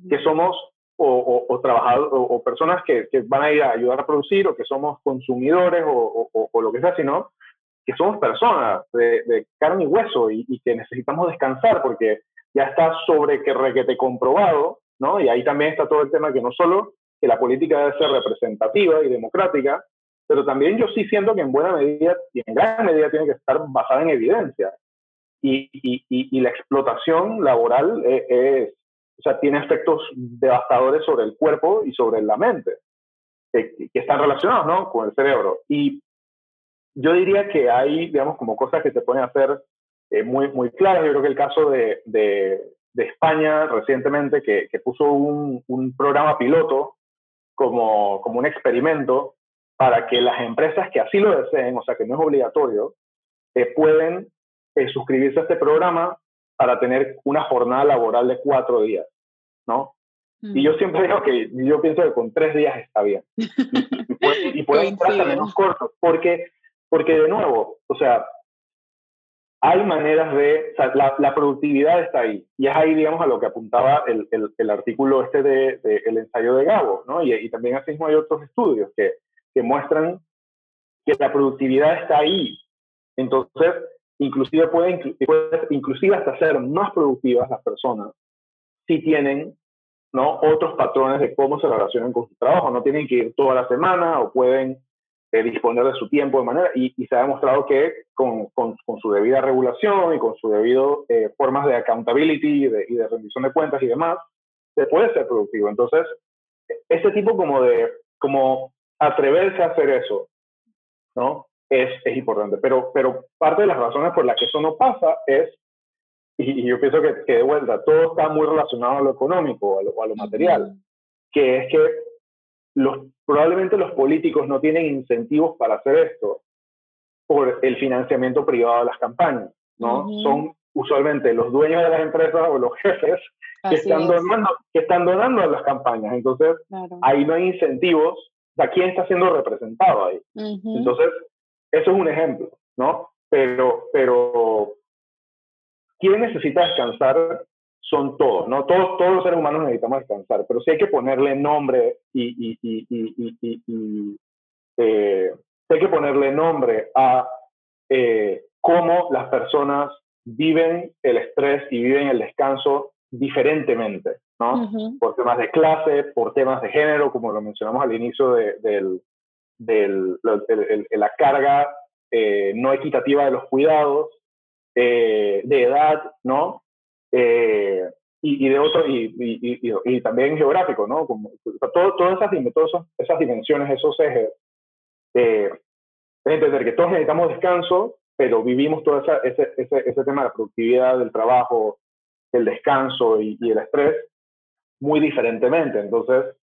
que somos o, o, trabajadores o, personas que, que, van a ir a ayudar a producir o que somos consumidores o, lo que sea, sino que somos personas de, carne y hueso y, y, que necesitamos descansar porque ya está sobre que requete comprobado, ¿no? Y ahí también está todo el tema que no solo que la política debe ser representativa y democrática, pero también yo sí siento que en buena medida y en gran medida tiene que estar basada en evidencia. Y, y, y, la explotación laboral es, es, o sea, tiene efectos devastadores sobre el cuerpo y sobre la mente, que, que, están relacionados ¿no? con el cerebro. Y yo diría que hay, digamos, como cosas que se pueden hacer eh, muy, muy claras. Yo creo que el caso de, de, de España recientemente, que, que puso un, un, programa piloto como, como un experimento para que las empresas que así lo deseen, o sea que no es obligatorio, eh, pueden eh, suscribirse a este programa para tener una jornada laboral de cuatro días, ¿no? Y yo mm. siempre digo que yo pienso que con tres días está bien. *laughs* Y, y, y pueden ser menos cortos, porque, porque de nuevo, o sea, hay maneras de, o sea, la, la, productividad está ahí. Y es ahí, digamos, a lo que apuntaba el, el, el artículo este del de, el ensayo de Gabo, ¿no? Y, y, también así mismo hay otros estudios que, que muestran que la productividad está ahí. Entonces, inclusive pueden, puede inclusive hasta ser más productivas las personas si tienen ¿no? otros patrones de cómo se relacionan con su trabajo. No tienen que ir toda la semana o pueden eh, disponer de su tiempo de manera, y, y se ha demostrado que con, con, con, su debida regulación y con su debido eh, formas de accountability y de, y de, rendición de cuentas y demás, se puede ser productivo. Entonces, ese tipo como de, como atreverse a hacer eso, ¿no? Es, es importante. Pero, pero parte de las razones por las que eso no pasa es, y, yo pienso que, que, de vuelta, todo está muy relacionado a lo económico, a lo, a lo material, que es que los, probablemente los políticos no tienen incentivos para hacer esto por el financiamiento privado de las campañas, ¿no? Son usualmente los dueños de las empresas o los jefes que están, donando, que están donando a las campañas. Entonces, ahí no hay incentivos. O sea, ¿quién está siendo representado ahí? Entonces, eso es un ejemplo, ¿no? Pero, pero, ¿quién necesita descansar? Son todos, ¿no? Todos, todos los seres humanos necesitamos descansar, pero sí hay que ponerle nombre y, y, y, y eh, hay que ponerle nombre a eh, cómo las personas viven el estrés y viven el descanso diferentemente, ¿no? Por temas de clase, por temas de género, como lo mencionamos al inicio de, del, del la carga eh, no equitativa de los cuidados, de edad, ¿no? Eh, y, y, de otro, y, y, y, también geográfico, ¿no? Como, todo, todas, esas, todas esas dimensiones, esos ejes, es entender que todos necesitamos descanso, pero vivimos todo ese, ese, ese, tema de la productividad, del trabajo, el descanso y, el estrés muy diferentemente. Entonces,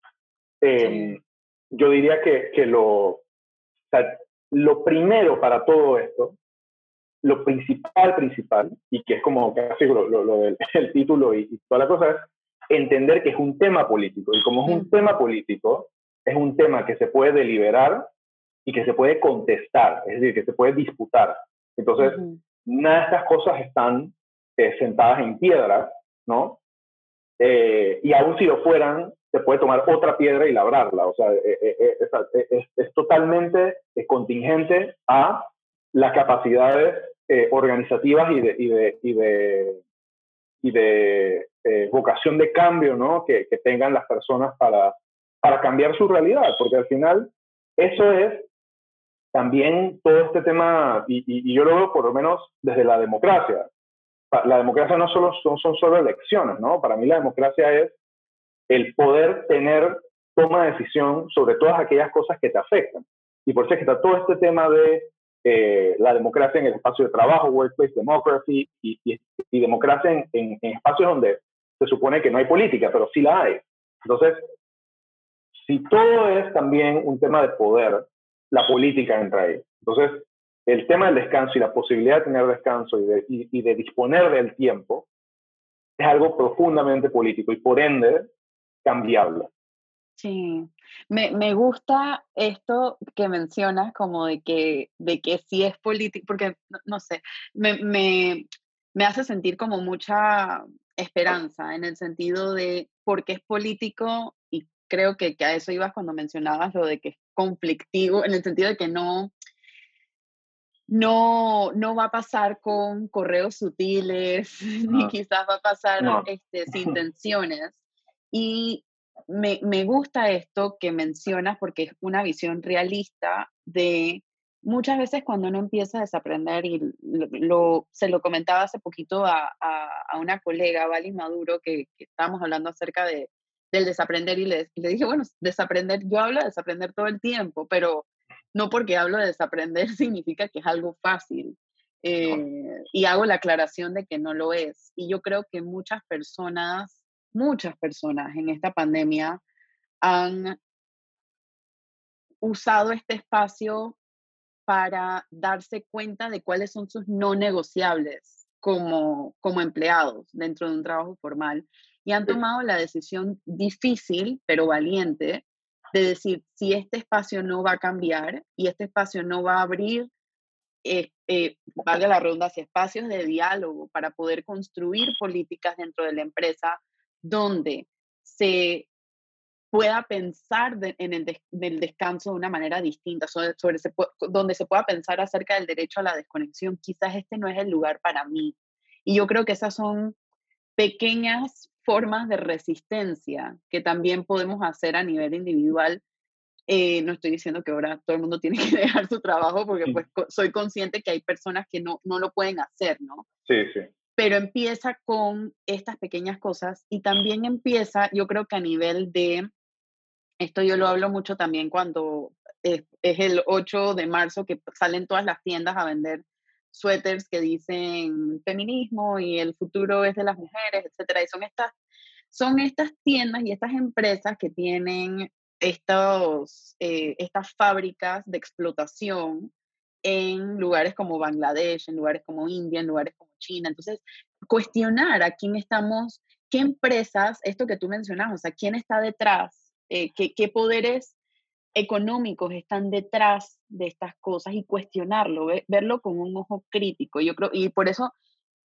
em, yo diría que, que lo, lo primero para todo esto, lo principal, principal, y que es como casi lo, lo, del *laughs* el título y, y, toda la cosa, es entender que es un tema político. Y como es un tema político, es un tema que se puede deliberar y que se puede contestar, es decir, que se puede disputar. Entonces, nada de estas cosas están eh, sentadas en piedra, ¿no? Eh, y aún si lo fueran, se puede tomar otra piedra y labrarla. O sea, eh, es, es, totalmente contingente a las capacidades organizativas y de, y de, y de, y de vocación de cambio ¿no? que, tengan las personas para, para cambiar su realidad, porque al final eso es también todo este tema, y, yo lo veo por lo menos desde la democracia. La democracia no solo son, solo elecciones, ¿no? Para mí la democracia es el poder tener toma de decisión sobre todas aquellas cosas que te afectan. Y por eso es que está todo este tema de eh, la democracia en el espacio de trabajo, workplace democracy, y, y, democracia en, en, espacios donde se supone que no hay política, pero sí la hay. Entonces, si todo es también un tema de poder, la política entra ahí. Entonces, el tema del descanso y la posibilidad de tener descanso y de, y, de disponer del tiempo es algo profundamente político y por ende cambiable.
Sí, me, me, gusta esto que mencionas como de que, de que sí es político, porque no, sé, me, me, me, hace sentir como mucha esperanza en el sentido de porque es político y creo que, que a eso ibas cuando mencionabas lo de que es conflictivo, en el sentido de que no, no, no va a pasar con correos sutiles, *laughs* ni quizás va a pasar este, sin *laughs* tensiones. Y me, me, gusta esto que mencionas porque es una visión realista de muchas veces cuando uno empieza a desaprender, y lo, se lo comentaba hace poquito a, a, una colega, Vali Maduro, que, que estábamos hablando acerca de, del desaprender y le, le dije, bueno, desaprender, yo hablo de desaprender todo el tiempo, pero no porque hablo de desaprender *laughs* significa que es algo fácil. Eh, y hago la aclaración de que no lo es. Y yo creo que muchas personas, muchas personas en esta pandemia han usado este espacio para darse cuenta de cuáles son sus no negociables como, como empleados dentro de un trabajo formal y han tomado la decisión difícil, pero valiente, de decir, si este espacio no va a cambiar y este espacio no va a abrir, eh, eh, valga la redundancia, espacios de diálogo para poder construir políticas dentro de la empresa donde se pueda pensar en, el descanso de una manera distinta, sobre, sobre donde se pueda pensar acerca del derecho a la desconexión, quizás este no es el lugar para mí. Y yo creo que esas son pequeñas formas de resistencia que también podemos hacer a nivel individual. Eh, no estoy diciendo que ahora todo el mundo tiene que *laughs* dejar su trabajo porque pues soy consciente que hay personas que no, no lo pueden hacer, ¿no?
Sí, sí.
Pero empieza con estas pequeñas cosas y también empieza, yo creo que a nivel de, esto yo lo hablo mucho también cuando es, es el 8 de marzo que salen todas las tiendas a vender suéteres que dicen feminismo y el futuro es de las mujeres, etcétera. Y son estas, son estas tiendas y estas empresas que tienen estos, eh, estas fábricas de explotación en lugares como Bangladesh, en lugares como India, en lugares como China. Entonces, cuestionar a quién estamos, qué empresas, esto que tú mencionas, o sea, quién está detrás, eh, qué, poderes económicos están detrás de estas cosas y cuestionarlo, verlo con un ojo crítico. Yo creo, y por eso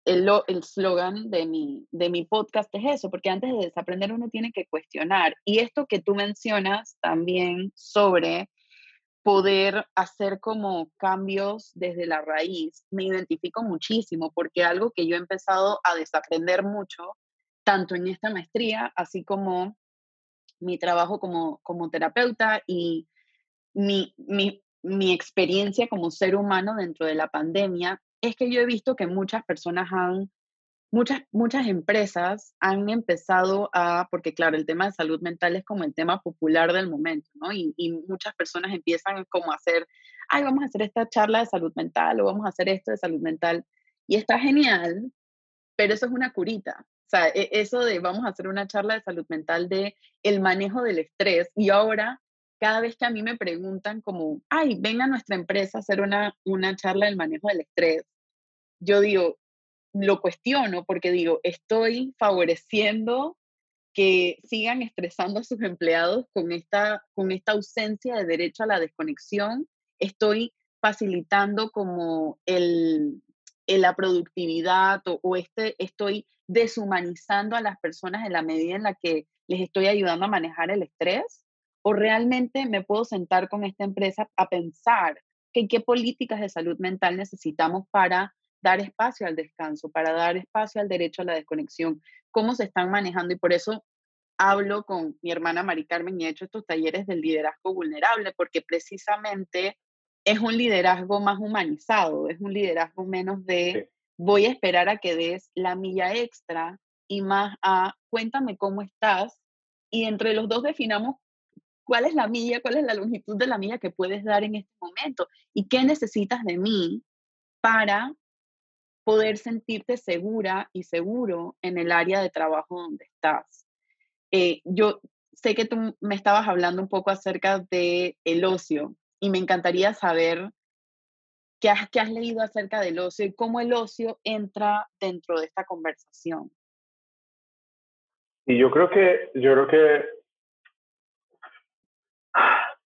el slogan de mi, de mi podcast es eso, porque antes de desaprender uno tiene que cuestionar. Y esto que tú mencionas también sobre poder hacer como cambios desde la raíz, me identifico muchísimo, porque algo que yo he empezado a desaprender mucho, tanto en esta maestría, así como mi trabajo como, como terapeuta y mi, mi, mi experiencia como ser humano dentro de la pandemia, es que yo he visto que muchas personas han, muchas, muchas empresas han empezado a, porque claro, el tema de salud mental es como el tema popular del momento, ¿no? Y, muchas personas empiezan como a hacer, ay, vamos a hacer esta charla de salud mental o vamos a hacer esto de salud mental. Y está genial, pero eso es una curita. O sea, e, eso de vamos a hacer una charla de salud mental de el manejo del estrés. Y ahora, cada vez que a mí me preguntan como, ay, ven a nuestra empresa a hacer una, una charla del manejo del estrés, yo digo, lo cuestiono porque digo, estoy favoreciendo que sigan estresando a sus empleados con esta, con esta ausencia de derecho a la desconexión. Estoy facilitando como el, la productividad o, o, este, estoy deshumanizando a las personas en la medida en la que les estoy ayudando a manejar el estrés. O realmente me puedo sentar con esta empresa a pensar que qué políticas de salud mental necesitamos para dar espacio al descanso, para dar espacio al derecho a la desconexión, cómo se están manejando y por eso hablo con mi hermana Mari Carmen y he hecho estos talleres del liderazgo vulnerable, porque precisamente es un liderazgo más humanizado, es un liderazgo menos de voy a esperar a que des la milla extra y más a cuéntame cómo estás y entre los dos definamos cuál es la milla, cuál es la longitud de la milla que puedes dar en este momento y qué necesitas de mí para poder sentirte segura y seguro en el área de trabajo donde estás. Eh, yo sé que tú me estabas hablando un poco acerca de el ocio y me encantaría saber qué has, qué has leído acerca del ocio y cómo el ocio entra dentro de esta conversación.
Y yo creo que, yo creo que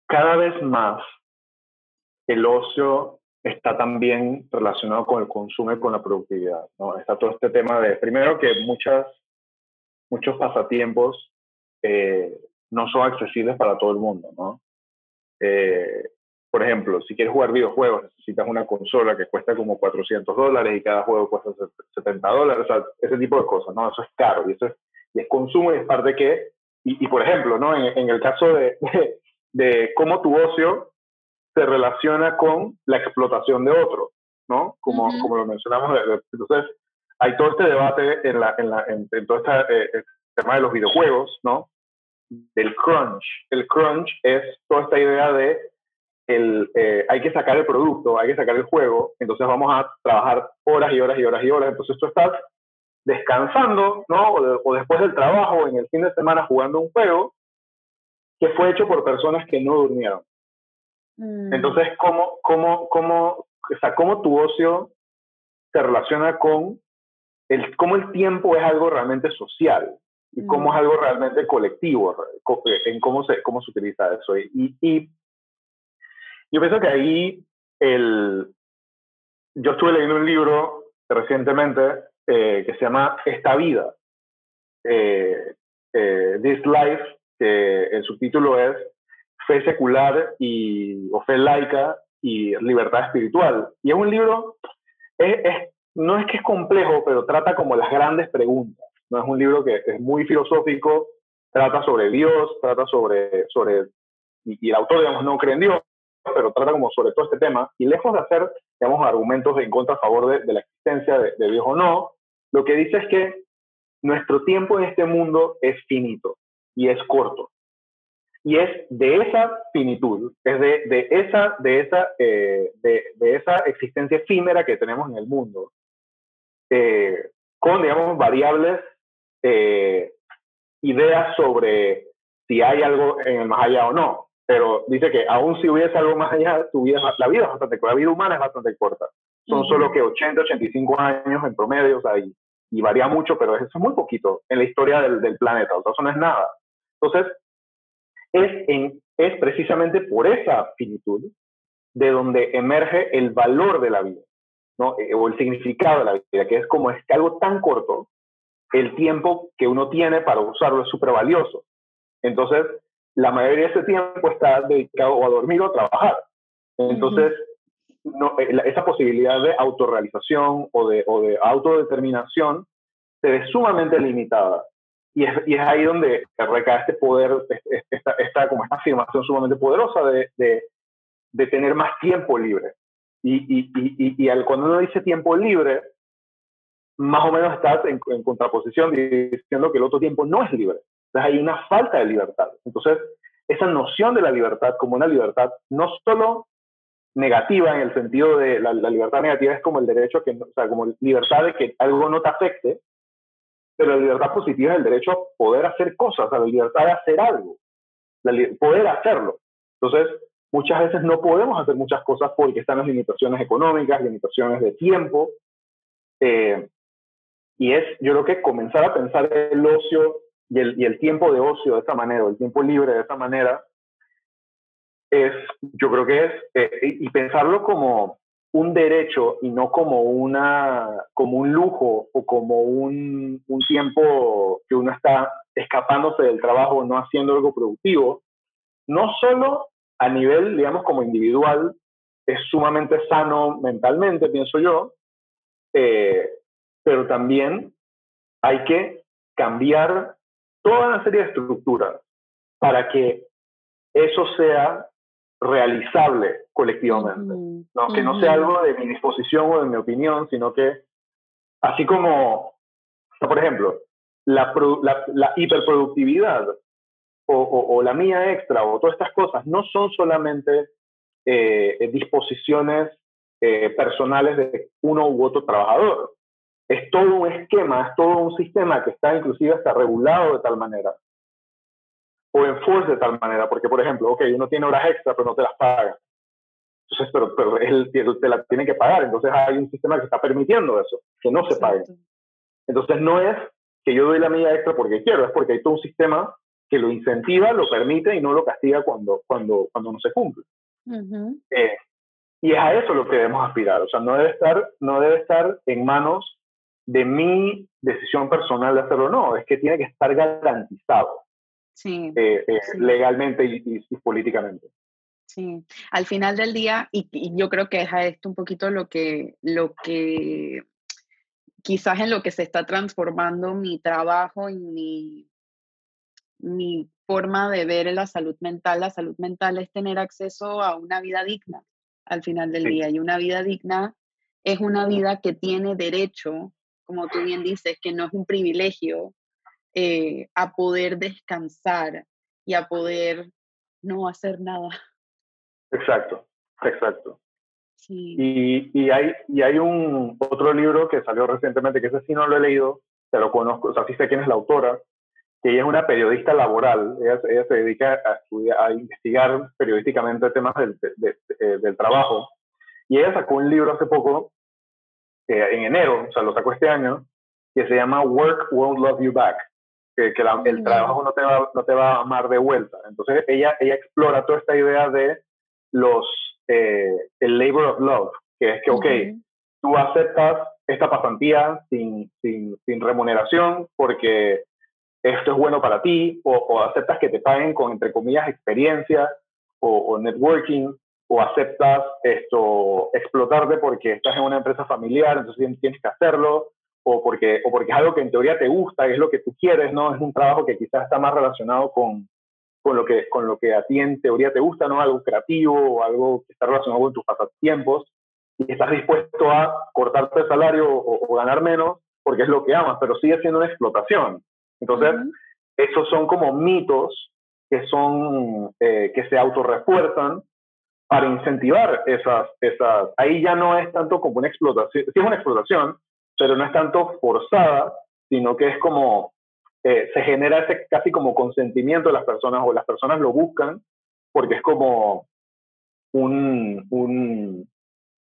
cada vez más el ocio está también relacionado con el consumo y con la productividad. ¿no? Está todo este tema de, primero, que muchas, muchos pasatiempos eh, no son accesibles para todo el mundo. ¿no? Eh, por ejemplo, si quieres jugar videojuegos, necesitas una consola que cuesta como 400 dólares y cada juego cuesta 70 dólares, o sea, ese tipo de cosas, ¿no? Eso es caro y eso es, y es consumo y es parte que, y, y por ejemplo, ¿no? En, en el caso de, *laughs* de, de cómo tu ocio se relaciona con la explotación de otro, ¿no? Como, como lo mencionamos. Entonces, hay todo este debate en, la, en, la, en, todo este eh, tema de los videojuegos, ¿no? Del crunch. El crunch es toda esta idea de el, eh, hay que sacar el producto, hay que sacar el juego, entonces vamos a trabajar horas y horas y horas y horas. Entonces tú estás descansando, ¿no? O, o después del trabajo, en el fin de semana jugando un juego que fue hecho por personas que no durmieron. Mm. Entonces, ¿cómo, cómo, cómo, o sea, ¿cómo tu ocio se relaciona con el, cómo el tiempo es algo realmente social y cómo es mm. algo realmente colectivo, en cómo se, cómo se utiliza eso? Y, y yo pienso que ahí el, yo estuve leyendo un libro recientemente eh, que se llama Esta vida, eh, eh, This Life, que el subtítulo es fe secular y, o fe laica y libertad espiritual. Y es un libro, es, no es que es complejo, pero trata como las grandes preguntas. No es un libro que es muy filosófico, trata sobre Dios, trata sobre, sobre y, el autor, digamos, no cree en Dios, pero trata como sobre todo este tema. Y lejos de hacer, digamos, argumentos en contra a favor de, de la existencia de, de Dios o no, lo que dice es que nuestro tiempo en este mundo es finito y es corto. Y es de esa finitud, es de, de esa, de, esa, eh, de, de, esa existencia efímera que tenemos en el mundo, eh, con, digamos, variables eh, ideas sobre si hay algo en el más allá o no. Pero dice que aún si hubiese algo más allá, tu vida, la vida es bastante corta, la vida humana es bastante corta. Son solo que 80, 85 años en promedio, o sea, y, y, varía mucho, pero eso es muy poquito en la historia del, del planeta, o sea, eso no es nada. Entonces, es, en, es precisamente por esa finitud de donde emerge el valor de la vida, ¿no? Eh, o el significado de la vida, que es como es que algo tan corto, el tiempo que uno tiene para usarlo es súper valioso. Entonces, la mayoría de ese tiempo está dedicado a dormir o a trabajar. Entonces, no, eh, esa posibilidad de autorrealización o de, o de autodeterminación se ve sumamente limitada. Y es, y es, ahí donde recae este poder, esta, esta, como esta afirmación sumamente poderosa de, de, de tener más tiempo libre. Y, y, y, y, al, cuando uno dice tiempo libre, más o menos estás en, en, contraposición diciendo que el otro tiempo no es libre. Entonces hay una falta de libertad. Entonces, esa noción de la libertad como una libertad no solo negativa en el sentido de la, la libertad negativa es como el derecho que, o sea, como libertad de que algo no te afecte, pero la libertad positiva es el derecho a poder hacer cosas, a la libertad de hacer algo, la poder hacerlo. Entonces, muchas veces no podemos hacer muchas cosas porque están las limitaciones económicas, limitaciones de tiempo. Eh, y es, yo creo que comenzar a pensar el ocio y el, y el tiempo de ocio de esa manera, el tiempo libre de esa manera, es, yo creo que es, eh, y pensarlo como un derecho y no como, una, como un lujo o como un, un tiempo que uno está escapándose del trabajo, no haciendo algo productivo, no solo a nivel, digamos, como individual, es sumamente sano mentalmente, pienso yo, eh, pero también hay que cambiar toda una serie de estructuras para que eso sea realizable colectivamente, ¿no? que no sea algo de mi disposición o de mi opinión, sino que así como, por ejemplo, la, la, la hiperproductividad o, o, o, la mía extra o todas estas cosas no son solamente eh, disposiciones eh, personales de uno u otro trabajador. Es todo un esquema, es todo un sistema que está inclusive hasta regulado de tal manera o enforce de tal manera, porque por ejemplo, ok, uno tiene horas extra, pero no te las paga. Entonces, pero, pero él, te las tiene que pagar. Entonces hay un sistema que está permitiendo eso, que no se pague. Entonces no es que yo doy la medida extra porque quiero, es porque hay todo un sistema que lo incentiva, lo permite y no lo castiga cuando, cuando, cuando no se cumple. eh, y es a eso lo que debemos aspirar. O sea, no debe estar, no debe estar en manos de mi decisión personal de hacerlo, no, es que tiene que estar garantizado
sí,
eh, eh, sí. legalmente y, y, y, políticamente.
Sí, al final del día, y, y, yo creo que es a esto un poquito lo que, lo que quizás en lo que se está transformando mi trabajo y mi, mi forma de ver la salud mental. La salud mental es tener acceso a una vida digna al final del sí. día y una vida digna es una vida que tiene derecho, como tú bien dices, que no es un privilegio, eh, a poder descansar y a poder no hacer nada.
Exacto, exacto. Sí. Y, y, hay, y hay un otro libro que salió recientemente, que ese sí no lo he leído, pero conozco, o sea, sí sé quién es la autora, que ella es una periodista laboral, ella, ella se dedica a, estudiar, a investigar periodísticamente temas del, de, de, de, del trabajo, y ella sacó un libro hace poco, eh, en enero, o sea, lo sacó este año, que se llama Work Won't Love You Back, que, que la, el trabajo no te, va, no te va a amar de vuelta. Entonces ella, ella explora toda esta idea de los, eh, el labor of love, que es que, ok, uh -huh. tú aceptas esta pasantía sin, sin, sin, remuneración porque esto es bueno para ti, o, o, aceptas que te paguen con, entre comillas, experiencia o, o networking, o aceptas esto, explotarte porque estás en una empresa familiar, entonces tienes que hacerlo, o porque, o porque es algo que en teoría te gusta, es lo que tú quieres, ¿no? Es un trabajo que quizás está más relacionado con, con, lo, que, con lo que a ti en teoría te gusta, ¿no? Algo creativo o algo que está relacionado con tus pasatiempos y estás dispuesto a cortarte el salario o, o ganar menos porque es lo que amas, pero sigue siendo una explotación. Entonces, uh -huh. esos son como mitos que son, eh, que se autorrefuerzan para incentivar esas, esas, ahí ya no es tanto como una explotación, sí es una explotación, pero no es tanto forzada, sino que es como, eh, se genera ese casi como consentimiento de las personas o las personas lo buscan porque es como un, un,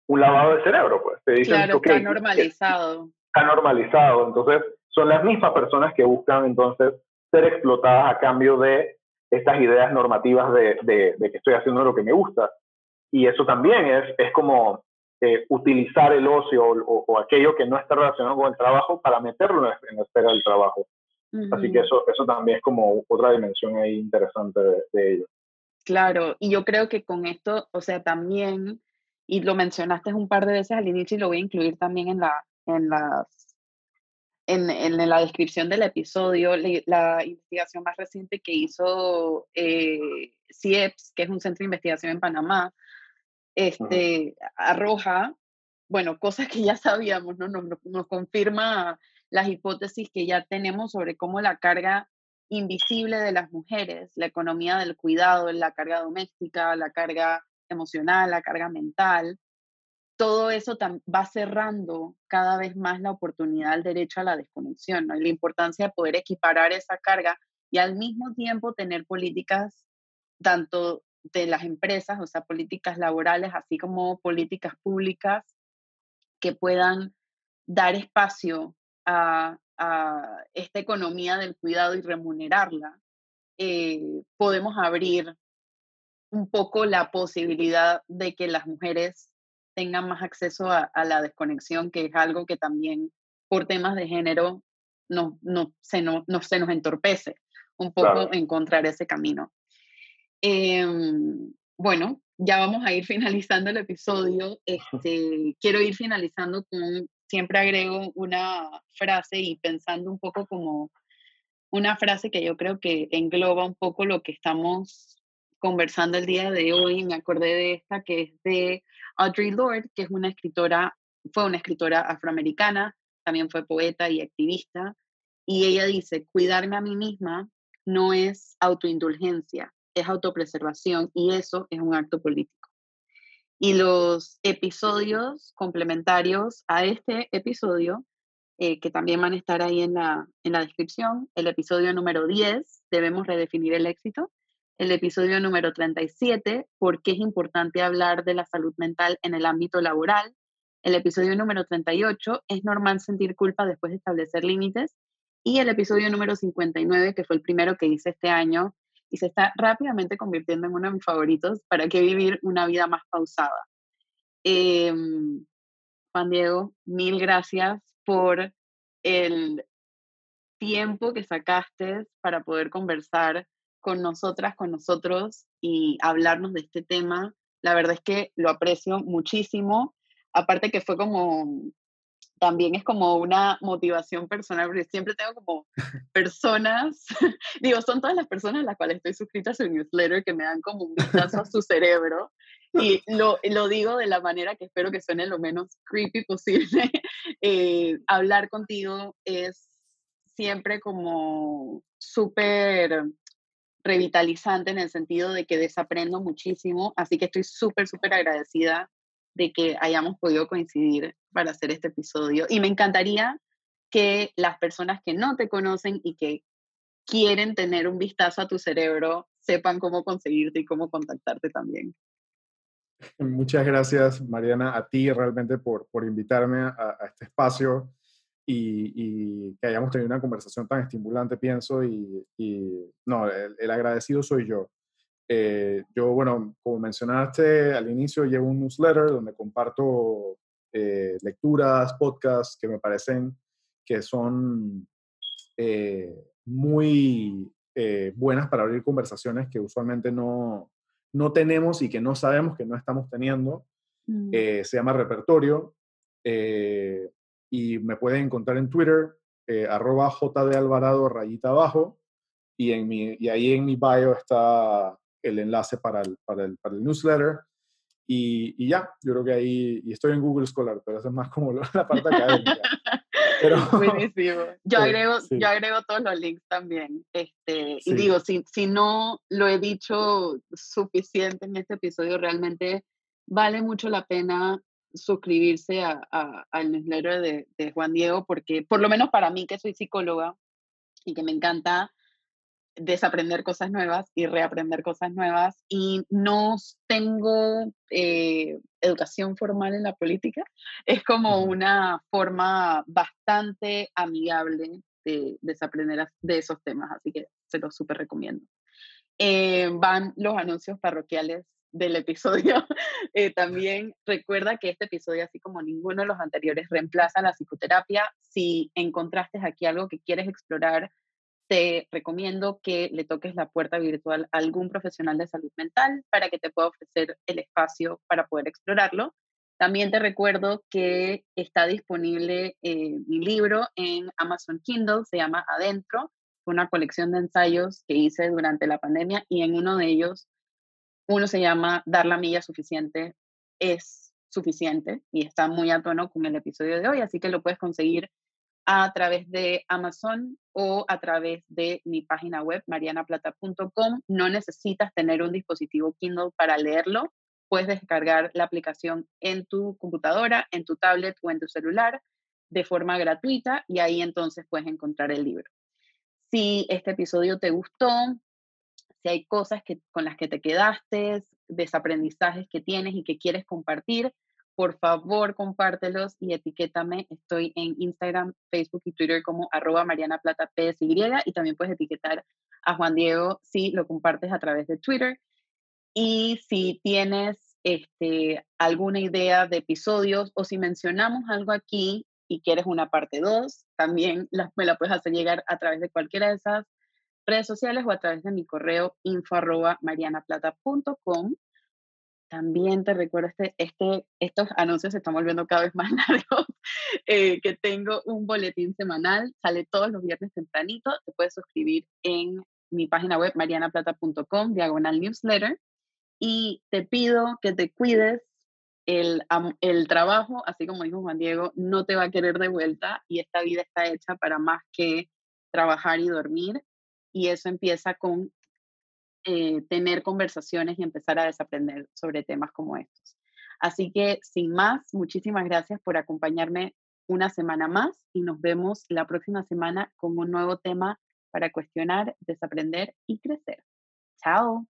un lavado de cerebro, pues. Te
dicen, claro, está normalizado.
Está normalizado, entonces son las mismas personas que buscan entonces ser explotadas a cambio de estas ideas normativas de, de, que estoy haciendo lo que me gusta. Y eso también es, es como eh, utilizar el ocio o, aquello que no está relacionado con el trabajo para meterlo en la esfera del trabajo. Así que eso, eso también es como otra dimensión ahí interesante de, ello.
Claro, y yo creo que con esto, o sea, también, y lo mencionaste un par de veces al inicio y lo voy a incluir también en, la, en las en, en, la descripción del episodio, la investigación más reciente que hizo eh, CIEPS, que es un centro de investigación en Panamá, este, arroja, bueno, cosas que ya *laughs* sabíamos, ¿no? Nos, nos, confirma las hipótesis que ya tenemos sobre cómo la carga invisible de las mujeres, la economía del cuidado, la carga doméstica, la carga emocional, la carga mental, todo eso va cerrando cada vez más la oportunidad al derecho a la desconexión, ¿no? Y la importancia de poder equiparar esa carga y al mismo tiempo tener políticas tanto de las empresas, o sea, políticas laborales, así como políticas públicas que puedan dar espacio a, esta economía del cuidado y remunerarla, eh, podemos abrir un poco la posibilidad de que las mujeres tengan más acceso a, la desconexión, que es algo que también por temas de género no, no, se, no, se nos entorpece un poco encontrar ese camino. Em, bueno, ya vamos a ir finalizando el episodio. *laughs* Este, quiero ir finalizando con, siempre agrego una frase y pensando un poco como una frase que yo creo que engloba un poco lo que estamos conversando el día de hoy. Me acordé de esta que es de Audre Lorde, que es una escritora, fue una escritora afroamericana, también fue poeta y activista, y ella dice, cuidarme a mí misma no es autoindulgencia, es autopreservación y eso es un acto político. Y los episodios complementarios a este episodio, eh, que también van a estar ahí en la, en la descripción, el episodio número 10, debemos redefinir el éxito, el episodio número 37, por qué es importante hablar de la salud mental en el ámbito laboral. El episodio número 38, es normal sentir culpa después de establecer límites. Y el episodio número 59, que fue el primero que hice este año y se está rápidamente convirtiendo en uno de mis favoritos, para qué vivir una vida más pausada. Em, Juan Diego, mil gracias por el tiempo que sacaste para poder conversar con nosotras, con nosotros y hablarnos de este tema. La verdad es que lo aprecio muchísimo. Aparte que fue como, también es como una motivación personal, porque siempre tengo como personas, *laughs* digo, son todas las personas a las cuales estoy suscrita a su newsletter que me dan como un vistazo a su cerebro. Y lo, lo, digo de la manera que espero que suene lo menos creepy posible. *laughs* Eh, hablar contigo es siempre como súper revitalizante en el sentido de que desaprendo muchísimo, así que estoy súper, súper agradecida de que hayamos podido coincidir para hacer este episodio. Y me encantaría que las personas que no te conocen y que quieren tener un vistazo a tu cerebro sepan cómo conseguirte y cómo contactarte también.
Muchas gracias, Mariana, a ti realmente por, por invitarme a, este espacio y, que hayamos tenido una conversación tan estimulante, pienso, y, no, el, agradecido soy yo. Eh, yo, bueno, como mencionaste al inicio, llevo un newsletter donde comparto eh, lecturas, podcasts que me parecen que son eh, muy buenas para abrir conversaciones que usualmente no, no tenemos y que no sabemos que no estamos teniendo. Mm. se llama Repertorio y me pueden encontrar en Twitter, eh, arroba JD Alvarado rayita abajo, y, en mi, y ahí en mi bio está el enlace para el, para el, para el newsletter. Y, y, ya, yo creo que ahí, y estoy en Google Scholar, pero eso es más como *laughs* la parte académica.
Pero, *laughs* Buenísimo. *laughs* Yo agrego, yo agrego todos los links también. Este, Y digo, si, si no lo he dicho suficiente en este episodio, realmente vale mucho la pena suscribirse a, al newsletter de, Juan Diego, porque por lo menos para mí que soy psicóloga, y que me encanta desaprender cosas nuevas y reaprender cosas nuevas y no tengo eh, educación formal en la política. Es como una forma bastante amigable de desaprender de esos temas, así que se los súper recomiendo. Eh, van los anuncios parroquiales del episodio. *laughs* Eh, también recuerda que este episodio, así como ninguno de los anteriores, reemplaza la psicoterapia. Si encontraste aquí algo que quieres explorar, te recomiendo que le toques la puerta virtual a algún profesional de salud mental para que te pueda ofrecer el espacio para poder explorarlo. También te recuerdo que está disponible eh, mi libro en Amazon Kindle, se llama Adentro, una colección de ensayos que hice durante la pandemia y en uno de ellos, uno se llama Dar la milla suficiente es suficiente y está muy a tono con el episodio de hoy, así que lo puedes conseguir a través de Amazon o a través de mi página web marianaplata.com. No necesitas tener un dispositivo Kindle para leerlo. Puedes descargar la aplicación en tu computadora, en tu tablet o en tu celular de forma gratuita y ahí entonces puedes encontrar el libro. Si este episodio te gustó, si hay cosas que, con las que te quedaste, desaprendizajes que tienes y que quieres compartir, por favor compártelos y etiquétame. Estoy en Instagram, Facebook y Twitter como arroba Mariana Plata PSY y también puedes etiquetar a Juan Diego si lo compartes a través de Twitter. Y si tienes este, alguna idea de episodios o si mencionamos algo aquí y quieres una parte 2, también me la puedes hacer llegar a través de cualquiera de esas redes sociales o a través de mi correo info marianaplata.com también te recuerdo, este, este, estos anuncios se están volviendo cada vez más *laughs* largos, eh, que tengo un boletín semanal, sale todos los viernes tempranito, te puedes suscribir en mi página web marianaplata.com, diagonal newsletter, y te pido que te cuides, el, el trabajo, así como dijo Juan Diego, no te va a querer de vuelta y esta vida está hecha para más que trabajar y dormir, y eso empieza con eh, tener conversaciones y empezar a desaprender sobre temas como estos. Así que, sin más, muchísimas gracias por acompañarme una semana más y nos vemos la próxima semana con un nuevo tema para cuestionar, desaprender y crecer. Chao.